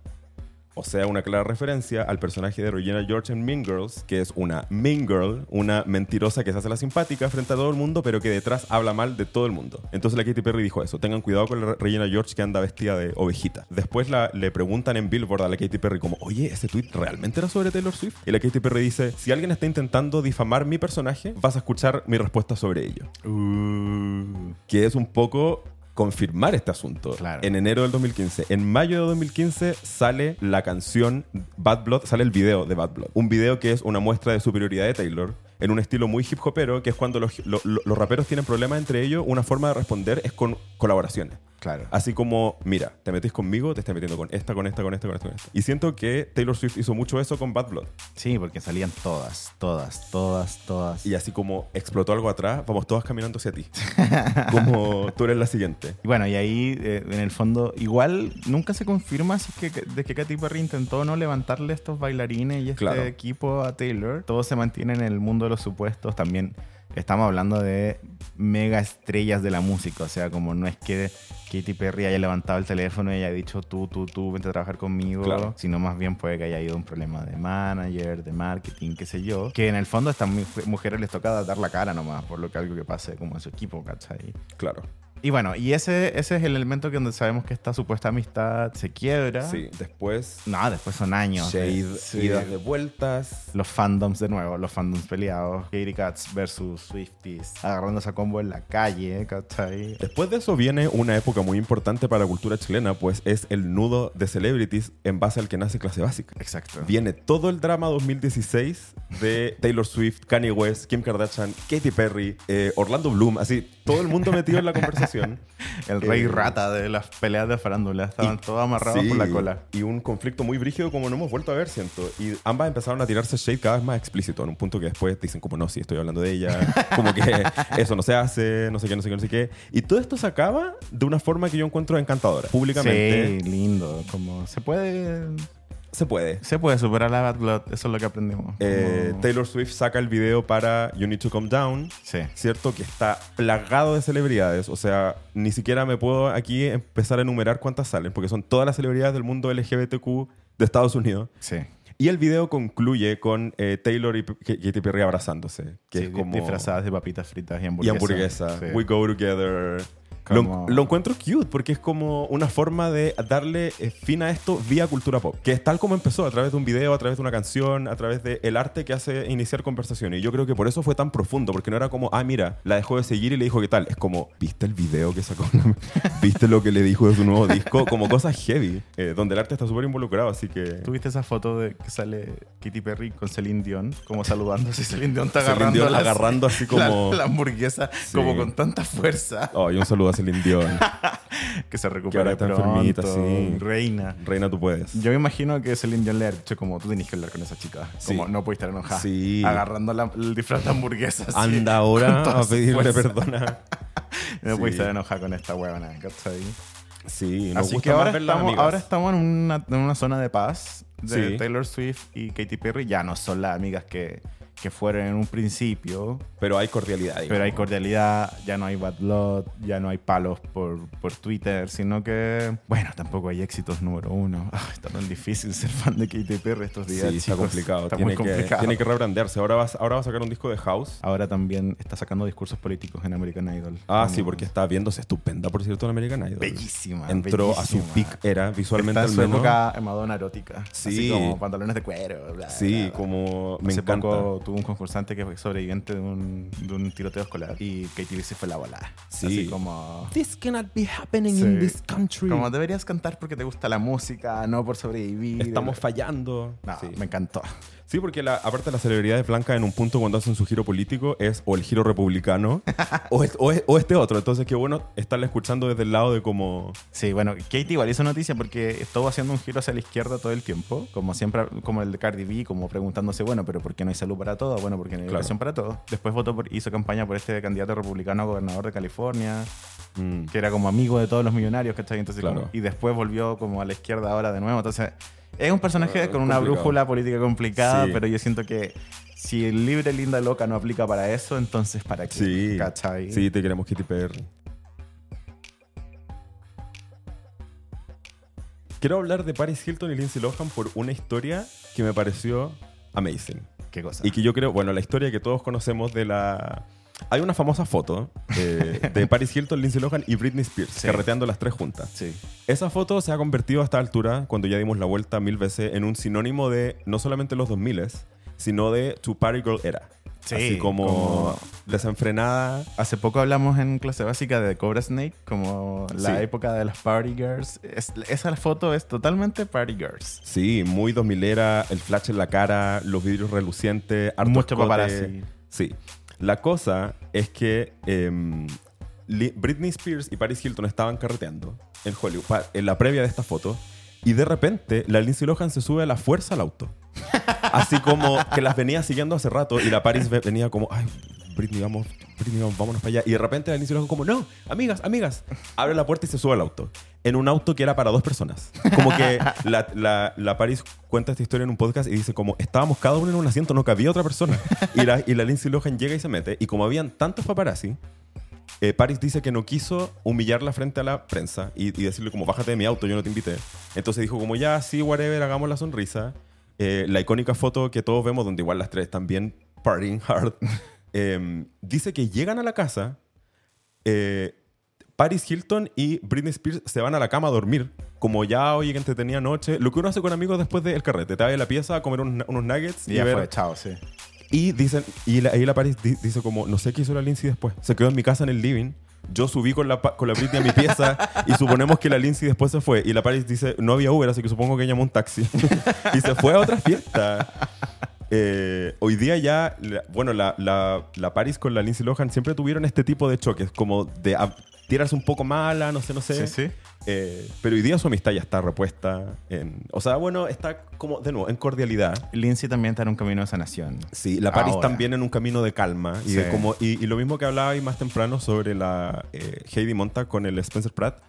O sea, una clara referencia al personaje de Regina George en Mean Girls, que es una Mean Girl, una mentirosa que se hace la simpática frente a todo el mundo, pero que detrás habla mal de todo el mundo. Entonces la Katy Perry dijo eso, tengan cuidado con la Regina George que anda vestida de ovejita. Después la, le preguntan en Billboard a la Katy Perry como, oye, ¿ese tweet realmente era sobre Taylor Swift? Y la Katy Perry dice, si alguien está intentando difamar mi personaje, vas a escuchar mi respuesta sobre ello
Uh,
que es un poco confirmar este asunto.
Claro.
En enero del 2015. En mayo de 2015 sale la canción Bad Blood, sale el video de Bad Blood. Un video que es una muestra de superioridad de Taylor en un estilo muy hip hopero, que es cuando los, lo- lo- los raperos tienen problemas entre ellos, una forma de responder es con colaboraciones.
Claro.
Así como, mira, te metís conmigo, te estás metiendo con esta, con esta, con esta, con esta, con esta. Y siento que Taylor Swift hizo mucho eso con Bad Blood.
Sí, porque salían todas, todas, todas, todas.
Y así como explotó algo atrás, vamos todas caminando hacia ti. como tú eres la siguiente.
Y bueno, y ahí, eh, en el fondo, igual nunca se confirma si es que, de que Katy Perry intentó no levantarle estos bailarines y este
Claro.
equipo a Taylor. Todo se mantiene en el mundo de los supuestos. También estamos hablando de mega estrellas de la música. O sea, como no es que Katy Perry haya levantado el teléfono y haya dicho tú, tú, tú, vente a trabajar conmigo.
Claro.
Sino más bien puede que haya ido un problema de manager, de marketing, qué sé yo. Que en el fondo a estas mu- mujeres les toca dar la cara nomás por lo que algo que pase como en su equipo, ¿cachai?
Claro.
Y bueno, y ese, ese es el elemento que donde sabemos que esta supuesta amistad se quiebra.
Sí, después
No, después son años.
Shade,
de- sí.
idas de vueltas.
Los fandoms de nuevo, los fandoms peleados. Katy Cats versus Swifties. Agarrándose a combo en la calle, ¿cachai?
Después de eso viene una época muy importante para la cultura chilena, pues es el nudo de celebrities en base al que nace clase básica.
Exacto.
Viene todo el drama 2016 de Taylor Swift, Kanye West, Kim Kardashian, Katy Perry, eh, Orlando Bloom, así, todo el mundo metido en la conversación.
El rey
Eh,
rata de las peleas de farándula. Estaban
y-
todos amarrados
sí,
por la cola.
Y un conflicto muy brígido como no hemos vuelto a ver, siento. Y ambas empezaron a tirarse shade cada vez más explícito, en un punto que después dicen como, no, sí, estoy hablando de ella, como que eso no se hace, no sé qué, no sé qué, no sé qué. Y todo esto se acaba de una forma que yo encuentro encantadora. Públicamente
Sí, lindo. Como se puede...
se puede.
Se puede superar la Bad Blood. Eso es lo que aprendimos.
Eh,
Como-
Taylor Swift saca el video para You Need to Calm Down,
Sí.
¿cierto? Que está plagado de celebridades. O sea, ni siquiera me puedo aquí empezar a enumerar cuántas salen, porque son todas las celebridades del mundo LGBTQ de Estados Unidos.
Sí.
Y el video concluye con eh, Taylor y Katy Perry abrazándose, que
Sí,
es como...
disfrazadas de papitas fritas y
Y
hamburguesas.
hamburguesa.
Sí.
We go together. Lo,
Como-
lo encuentro cute porque es como una forma de darle eh, fin a esto vía cultura pop, que es tal como empezó, a través de un video, a través de una canción, a través del arte que hace iniciar conversaciones. Y yo creo que por eso fue tan profundo, porque no era como, ah, mira, la dejó de seguir y le dijo qué tal. Es como, ¿viste el video que sacó? ¿Viste lo que le dijo de su nuevo disco? Como cosas heavy, eh, donde el arte está súper involucrado, así que...
¿Tuviste esa foto de que sale Katy Perry con Celine Dion, como saludándose? Celine Dion está
Celine
agarrando,
Dion
las-
agarrando así
la-
como-
la, hamburguesa,
Sí.
como con tanta fuerza
Oh, y un saludo Celine Dion.
que se
Que
recupera
ahora está
pronto,
enfermita, sí.
reina.
Reina, tú puedes.
Yo me imagino que Celine Dion le ha dicho como tú tenés que hablar con esa chica.
Sí.
Como no puedes estar enojada.
Sí.
Agarrando la- el disfraz de hamburguesa. así,
Anda ahora a pedirle perdona.
No puedes estar enojada con esta huevona, ¿cachai?
Sí, nos
Así
gusta
que ahora estamos, ahora estamos en una, en una zona de paz de. Taylor Swift y Katy Perry. Ya no son las amigas que, que fueron en un principio,
Pero hay cordialidad.
pero
digamos.
hay cordialidad, ya no hay bad blood, ya no hay palos por, por Twitter, sino que, bueno, tampoco hay éxitos número uno. Ay, está tan difícil ser fan de Katy Perry estos días.
Sí, está
chicos.
complicado.
Está
tiene,
muy
que,
complicado.
tiene que rebrandearse. Ahora va, ahora va a sacar un disco de House.
Ahora también está sacando discursos políticos en American Idol.
Ah, sí, porque está viéndose estupenda, por cierto, en American Idol.
Bellísima.
Entró a su
bellísima.
peak era, visualmente
Está en
al
su
menos.
época Madonna erótica.
Sí.
Así como pantalones de cuero. bla,
Sí,
bla, bla.
como me
Hace
encanta.
poco tuvo un concursante que fue sobreviviente de un, de un tiroteo escolar y Katy Perry se fue la bola.
Sí.
Así como...
This cannot be happening
Sí.
in this country.
Como deberías cantar porque te gusta la música, no por sobrevivir.
Estamos fallando.
No,
sí.
me encantó.
Sí, porque la, aparte la celebridad de Blanca en un punto cuando hacen su giro político es o el giro republicano o, es- o es- o este otro. Entonces, qué bueno estarla escuchando desde el lado de como...
Sí, bueno, Katy igual hizo noticia porque estuvo haciendo un giro hacia la izquierda todo el tiempo, como siempre, como el de Cardi B, como preguntándose, bueno, pero ¿por qué no hay salud para todo? Bueno, porque no hay
Claro.
educación para todo. Después votó por, hizo campaña por este candidato republicano a gobernador de California,
mm,
que era como amigo de todos los millonarios, ¿cachai? Entonces,
Claro.
como- y después volvió como a la izquierda ahora de nuevo. Entonces, es un personaje
Eh,
con una
complicado.
brújula política complicada,
Sí.
pero yo siento que si el libre, linda, loca no aplica para eso, entonces ¿para qué?
sí,
¿Cachai?
sí, te queremos Katy Perry. Quiero hablar de Paris Hilton y Lindsay Lohan por una historia que me pareció amazing.
¿Qué cosa?
Y que yo creo, bueno, la historia que todos conocemos de la... Hay una famosa foto eh, de Paris Hilton, Lindsay Lohan y Britney Spears
Sí.
carreteando las tres juntas.
Sí.
Esa foto se ha convertido a esta altura, cuando ya dimos la vuelta mil veces, en un sinónimo de no solamente los 2000 sino de tu party girl era.
Sí,
Así como,
como-
desenfrenada.
Hace poco hablamos en clase básica de Cobra Snake, como la
Sí.
época de las Party Girls. Es- esa foto es totalmente Party Girls.
Sí, muy 2000 era, el flash en la cara, los vidrios relucientes, harto
Mucho paparazzi.
Sí. La cosa es que em, Britney Spears y Paris Hilton estaban carreteando en Hollywood, en la previa de esta foto, y de repente la Lindsay Lohan se sube a la fuerza al auto. Así como que las venía siguiendo hace rato y la Paris ve- venía como, ay, Britney, vamos, Britney, vamos, vámonos para allá. Y de repente Lindsay Lohan como, no, amigas, amigas. Abre la puerta y se sube al auto. En un auto que era para dos personas. Como que la, la, la Paris cuenta esta historia en un podcast y dice como, estábamos cada uno en un asiento, no cabía otra persona. Y la, y la Lindsay Lohan llega y se mete. Y como habían tantos paparazzi, eh, Paris dice que no quiso humillarla frente a la prensa y, y decirle como, bájate de mi auto, yo no te invité. Entonces dijo como, ya, sí, whatever, hagamos la sonrisa. Eh, la icónica foto que todos vemos, donde igual las tres están bien partying hard, eh, dice que llegan a la casa, eh, Paris Hilton y Britney Spears se van a la cama a dormir, como ya, oye, que entretenía noche. Lo que uno hace con amigos después del carrete. Te vas a la pieza a comer unos, unos nuggets
Y
y,
ya
ver-
fue, chao, sí.
y dicen, y la, ahí la Paris di- dice como, no sé qué hizo la Lindsay después. Se quedó en mi casa en el living. Yo subí con la, con la Britney a mi pieza y suponemos que la Lindsay después se fue. Y la Paris dice, no había Uber, así que supongo que llamó un taxi. y se fue a otra fiesta. Eh, hoy día ya, la- bueno, la, la, la Paris con la Lindsay Lohan siempre tuvieron este tipo de choques, como de ah, tirarse un poco mala, no sé, no sé.
Sí, sí.
Eh, pero hoy día su amistad ya está repuesta en... O sea, bueno, está como, de nuevo, en cordialidad.
Lindsay también está en un camino de sanación.
Sí, la Paris
Ahora.
también en un camino de calma. Y, de como, y, y lo mismo que hablaba ahí más temprano sobre la eh, Heidi Monta con el Spencer Pratt.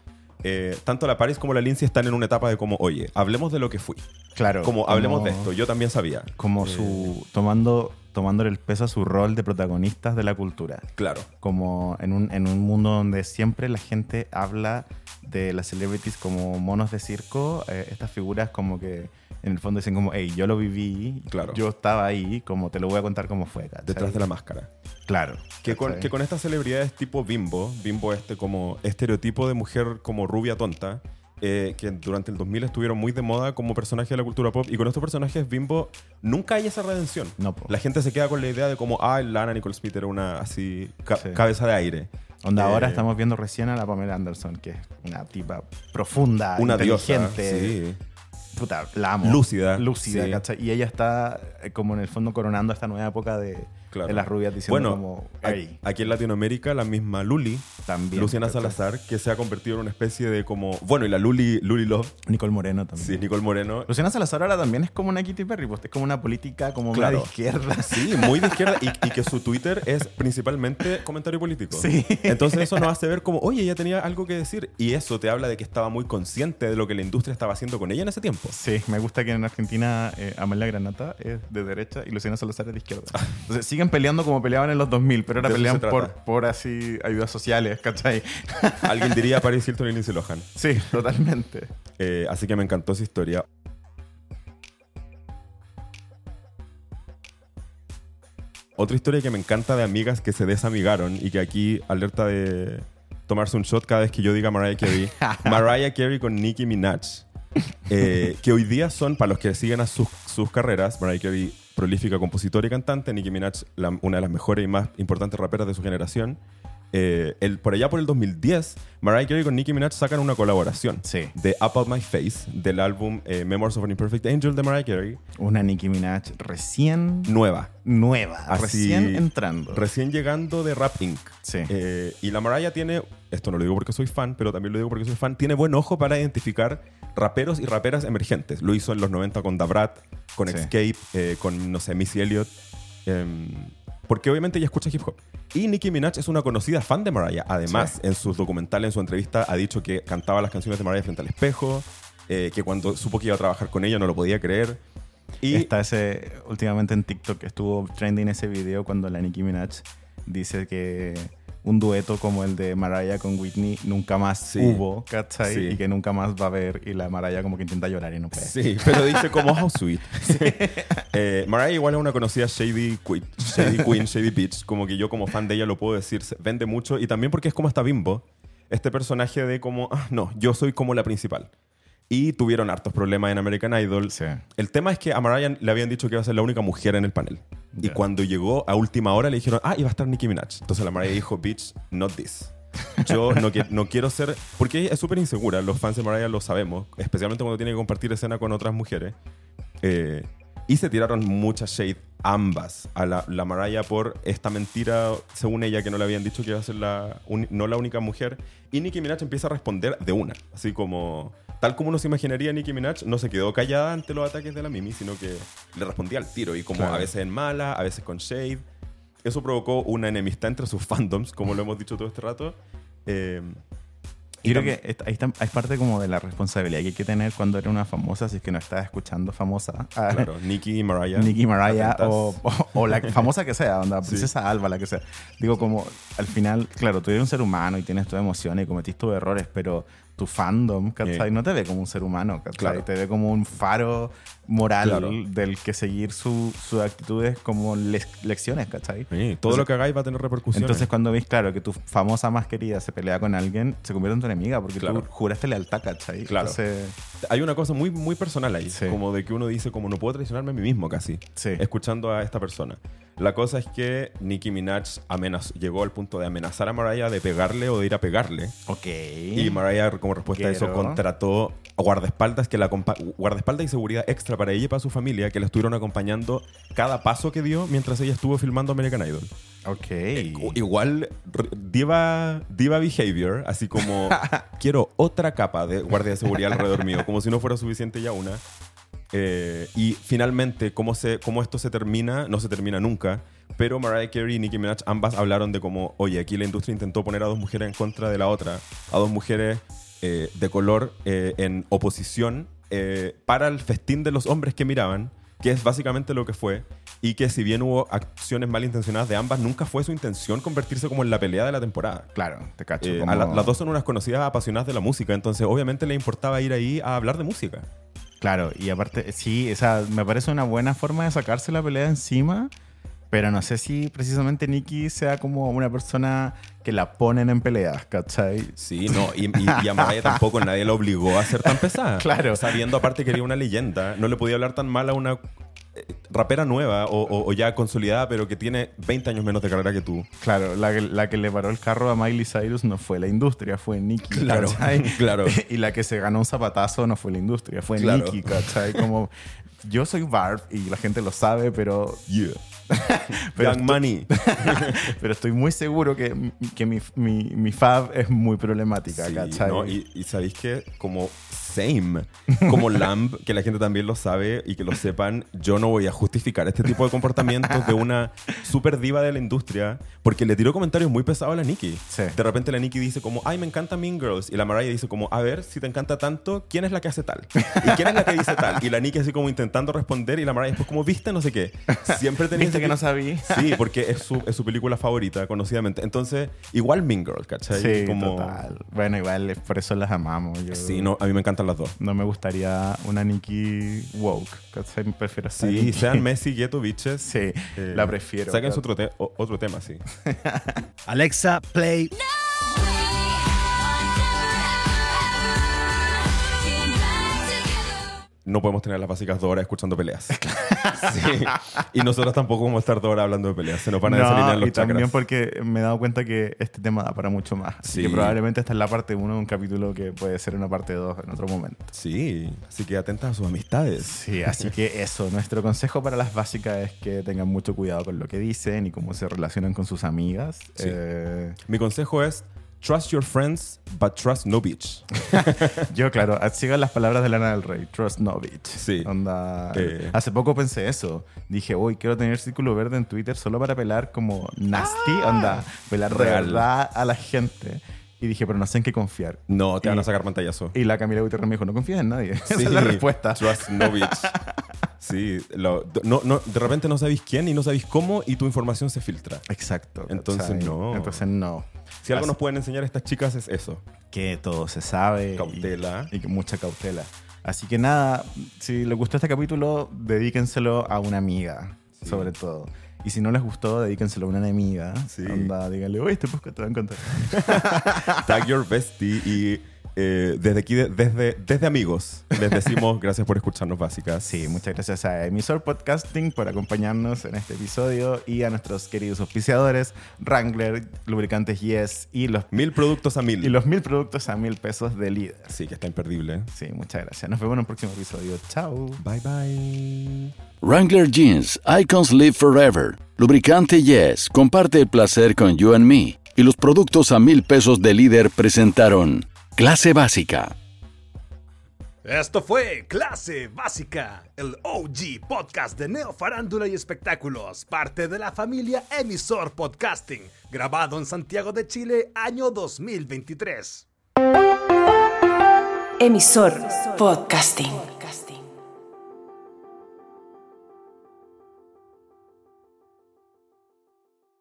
Eh, tanto la Paris como la Lindsay están en una etapa de como, oye, hablemos de lo que fui.
Claro.
Como, hablemos de esto. Yo también sabía.
Como
Eh,
su. tomando tomándole el peso a su rol de protagonistas de la cultura.
Claro.
Como en un, en un mundo donde siempre la gente habla de las celebrities como monos de circo, eh, estas figuras como que en el fondo dicen como, hey, yo lo viví,
Claro.
yo estaba ahí, como te lo voy a contar cómo fue. ¿cachai?
Detrás de la máscara.
Claro.
Que con, que con estas celebridades tipo bimbo, bimbo este como estereotipo de mujer como rubia tonta, eh, que durante el 2000 estuvieron muy de moda como personaje de la cultura pop, y con estos personajes bimbo nunca hay esa redención.
No, po.
La gente se queda con la idea de como, ah, Lana Nicole Smith era una así ca-
Sí.
cabeza de aire.
Onda, ahora
Eh,
estamos viendo recién a la Pamela Anderson, que es una tipa profunda,
Una diosa.
inteligente.
Sí.
Puta, la amo.
Lúcida.
Lúcida,
Sí.
¿cachai? Y ella está eh, como en el fondo coronando esta nueva época de,
Claro.
de las rubias diciendo
Bueno,
como,
a-
"Ey,
aquí en Latinoamérica la misma Luli,
también.
Luciana. Salazar, que se ha convertido en una especie de como, bueno, y la Luli, Luli Love,
Nicole Moreno también.
sí, Nicole Moreno,
Luciana Salazar ahora también es como una Kitty Perry, pues es como una política como
Claro.
de izquierda.
Sí, muy de izquierda y, y que su Twitter es principalmente comentario político.
Sí.
Entonces eso nos hace ver como, oye, ella tenía algo que decir. Y eso te habla de que estaba muy consciente de lo que la industria estaba haciendo con ella en ese tiempo.
Sí, me gusta que en Argentina eh, Amelia Granata es de derecha y Luciana Salazar es de izquierda. Entonces siguen peleando como peleaban en los 2000, pero ahora
De
pelean por, por así ayudas sociales, ¿cachai?
Alguien diría Paris Hilton y Lindsay Lohan.
Sí, totalmente.
Eh, así que me encantó esa historia. Otra historia que me encanta de amigas que se desamigaron y que aquí alerta de tomarse un shot cada vez que yo diga Mariah Carey. Mariah Carey con Nicki Minaj. Eh, que hoy día son, para los que siguen a sus, sus carreras, Mariah Carey, prolífica compositora y cantante, Nicki Minaj, la- una de las mejores y más importantes raperas de su generación. Eh, el, por allá por el 2010, Mariah Carey con Nicki Minaj sacan una colaboración
Sí.
de Up Out My Face, del álbum eh, Memoirs of an Imperfect Angel de Mariah Carey,
Una Nicki Minaj recién
nueva,
nueva,
Así,
recién entrando.
recién llegando de Rap Inc.
Sí.
Eh, y la Mariah tiene, esto no lo digo porque soy fan, pero también lo digo porque soy fan, tiene buen ojo para identificar raperos y raperas emergentes. Lo hizo en los 90 con Da Brat, con
Sí.
Escape, con, no sé, Missy Elliott. em, porque obviamente ella escucha hip hop. Y Nicki Minaj es una conocida fan de Mariah. Además, en sus documentales, en su entrevista, ha dicho que cantaba las canciones de Mariah frente al espejo, eh, que cuando supo que iba a trabajar con ella no lo podía creer. Y
Está ese, últimamente en TikTok estuvo trending ese video cuando la Nicki Minaj dice que un dueto como el de Mariah con Whitney nunca más
Sí.
hubo, ¿cachai?
Sí.
Y que nunca más va a haber. Y la Mariah como que intenta llorar y no puede.
Sí, pero dice como how sweet. Eh, Mariah igual es una conocida Shady Queen, Shady Queen, Shady Bitch. Como que yo como fan de ella lo puedo decir, vende mucho. Y también porque es como esta bimbo. Este personaje de como, ah, no, yo soy como la principal. Y tuvieron hartos problemas en American Idol.
Sí.
El tema es que a Mariah le habían dicho que iba a ser la única mujer en el panel. Y cuando llegó a última hora le dijeron, ah, iba a estar Nicki Minaj. Entonces la Mariah dijo, bitch, not this. Yo no, no quiero ser... Porque ella es súper insegura, los fans de Mariah lo sabemos, especialmente cuando tiene que compartir escena con otras mujeres. Eh, y se tiraron mucha shade ambas a la, la Mariah por esta mentira, según ella, que no le habían dicho que iba a ser la, no la única mujer. Y Nicki Minaj empieza a responder de una, así como... Tal como uno se imaginaría, Nicki Minaj no se quedó callada ante los ataques de la Mimi, sino que le respondía al tiro. Y como
Claro.
a veces en mala, a veces con shade. Eso provocó una enemistad entre sus fandoms, como lo hemos dicho todo este rato. Eh,
Y creo que esta- ahí está, hay parte como de la responsabilidad que hay que tener cuando eres una famosa, si es que no estás escuchando famosa. Ah,
Claro, Nicki y Mariah.
Nicki Mariah
atentas.
o, o- o la famosa que sea, onda,
Sí.
princesa Alba, la que sea. Digo, como al final, claro, tú eres un ser humano y tienes tus emociones y cometiste tus errores, pero tu fandom, ¿cachai?
Sí.
No te ve como un ser humano, ¿cachai?
Claro.
Te ve como un faro moral
Claro.
del que seguir su- sus actitudes como les- lecciones, ¿cachai?
Sí, todo
Entonces-
lo que hagáis va a tener repercusiones.
Entonces cuando ves, claro, que tu famosa más querida se pelea con alguien, se convierte en tu enemiga porque
Claro.
tú juraste lealtad, ¿cachai?
Claro.
Entonces,
hay una cosa muy, muy personal ahí,
Sí.
como de que uno dice como no puedo traicionarme a mí mismo casi,
Sí.
escuchando a esta persona. La cosa es que Nicki Minaj amenaz- llegó al punto de amenazar a Mariah de pegarle o de ir a pegarle.
ok.
Y Mariah, como respuesta a eso,
Quiero.
contrató guardaespaldas, que la guardaespaldas y seguridad extra para ella y para su familia, que la estuvieron acompañando cada paso que dio mientras ella estuvo filmando American Idol.
Ok.
I- Igual, diva, diva behavior, así como quiero otra capa de guardia de seguridad alrededor mío, como si no fuera suficiente ya una. Eh, y finalmente, cómo, se, cómo esto se termina, no se termina nunca, pero Mariah Carey y Nicki Minaj ambas hablaron de cómo, oye, aquí la industria intentó poner a dos mujeres en contra de la otra, a dos mujeres eh, de color eh, en oposición eh, para el festín de los hombres que miraban. que es básicamente lo que fue, y que si bien hubo acciones malintencionadas de ambas, nunca fue su intención convertirse como en la pelea de la temporada.
Claro, te cacho.
Eh,
como-
a la- las dos son unas conocidas apasionadas de la música, entonces obviamente le importaba ir ahí a hablar de música.
Claro, y aparte, sí, o sea, me parece una buena forma de sacarse la pelea encima, pero no sé si precisamente Nikki sea como una persona que la ponen en peleas, ¿cachai?
Sí, no, y, y, y a Mariah tampoco nadie la obligó a ser tan pesada.
Claro.
Sabiendo aparte que era una leyenda, no le podía hablar tan mal a una eh, rapera nueva o, o- o ya consolidada, pero que tiene 20 años menos de carrera que tú.
Claro, la que, la que le paró el carro a Miley Cyrus no fue la industria, fue Nicki.
Claro,
¿cachai?
claro.
Y la que se ganó un zapatazo no fue la industria, fue
Claro.
Nicki, ¿cachai? Como, yo soy Barb y la gente lo sabe, pero,
Yeah.
Pero
Young
esto-
Money.
pero estoy muy seguro que, que mi, mi, mi fab es muy problemática,
Sí,
¿cachai?
¿no? Y, y sabéis que como same, como Lamb, que la gente también lo sabe y que lo sepan, yo no voy a justificar este tipo de comportamientos de una super diva de la industria porque le tiró comentarios muy pesados a la Nicki.
Sí.
De repente la Nicki dice como, ay, me encanta Mean Girls. Y la Mariah dice como, a ver, si te encanta tanto, ¿quién es la que hace tal? ¿Y quién es la que dice tal? Y la Nicki así como intentando responder y la Mariah después como, viste, no sé qué. Siempre tenía
¿Viste que no
tipo-
sabí?
Sí, porque es su, es su película favorita, conocidamente. Entonces, igual Mean Girls, ¿cachai?
Sí,
como...
total. Bueno, igual, por eso las amamos. Yo
Sí, no, a mí me las dos.
no me gustaría una Nicki woke, ¿cachai? Prefiero esta
Sí,
Nicki.
sean Messi, Ghetto, Bitches.
Sí,
eh,
la prefiero.
Saquen
¿cachai?
otro, te- otro tema, sí.
Alexa, play.
No podemos tener las básicas dos horas escuchando peleas. Sí. Y nosotros tampoco vamos a estar dos horas hablando de peleas. Se nos van a desalinear
No,
los
y también
chakras.
porque me he dado cuenta que este tema da para mucho más.
Sí.
que probablemente esta es la parte 1 de un capítulo que puede ser una parte 2 en otro momento.
Sí, así que atentas a sus amistades.
Sí, así que eso, nuestro consejo para las básicas es que tengan mucho cuidado con lo que dicen y cómo se relacionan con sus amigas.
Sí.
Eh,
Mi consejo es, trust your friends, but trust no bitch.
yo, claro, sigan las palabras de Lana del Rey, trust no bitch.
Sí.
Onda,
Eh.
Hace poco pensé eso. Dije, uy, quiero tener círculo verde en Twitter solo para pelar como nasty, onda, pelar de
Real.
verdad a la gente. Y dije, pero no sé en qué confiar.
No, te van a sacar pantallazo.
Y la Camila Gutiérrez me dijo, no confíes en nadie. Esa
Sí,
es la respuesta.
Trust no bitch. Sí, lo- no, no, de repente no sabéis quién y no sabéis cómo y tu información se filtra.
Exacto.
Entonces,
¿cachai?
no.
Entonces no.
Si algo
Así
nos pueden enseñar estas chicas es eso.
que todo se sabe. y-
Cautela.
Y, que mucha cautela. Así que nada, si les gustó este capítulo, dedíquenselo a una amiga,
Sí.
sobre todo. Y si no les gustó, dedíquenselo a una enemiga.
Sí.
Onda, díganle, oye, este podcast te va a encontrar.
Tag your bestie y eh, desde aquí, de- desde, desde amigos, les decimos gracias por escucharnos básicas.
Sí, muchas gracias a Emisor Podcasting por acompañarnos en este episodio y a nuestros queridos auspiciadores, Wrangler, Lubricantes Yes y los,
Mil productos a mil.
y los mil productos a mil pesos de líder.
Sí, que está imperdible.
Sí, muchas gracias. Nos vemos en un próximo episodio. Chao.
Bye bye.
Wrangler Jeans, Icons Live Forever. Lubricante Yes, comparte el placer con You and Me. Y los productos a mil pesos de líder presentaron Clase Básica.
Esto fue Clase Básica, el OG podcast de Neo Farándula y Espectáculos, parte de la familia Emisor Podcasting, grabado en Santiago de Chile, año 2023.
Emisor Podcasting.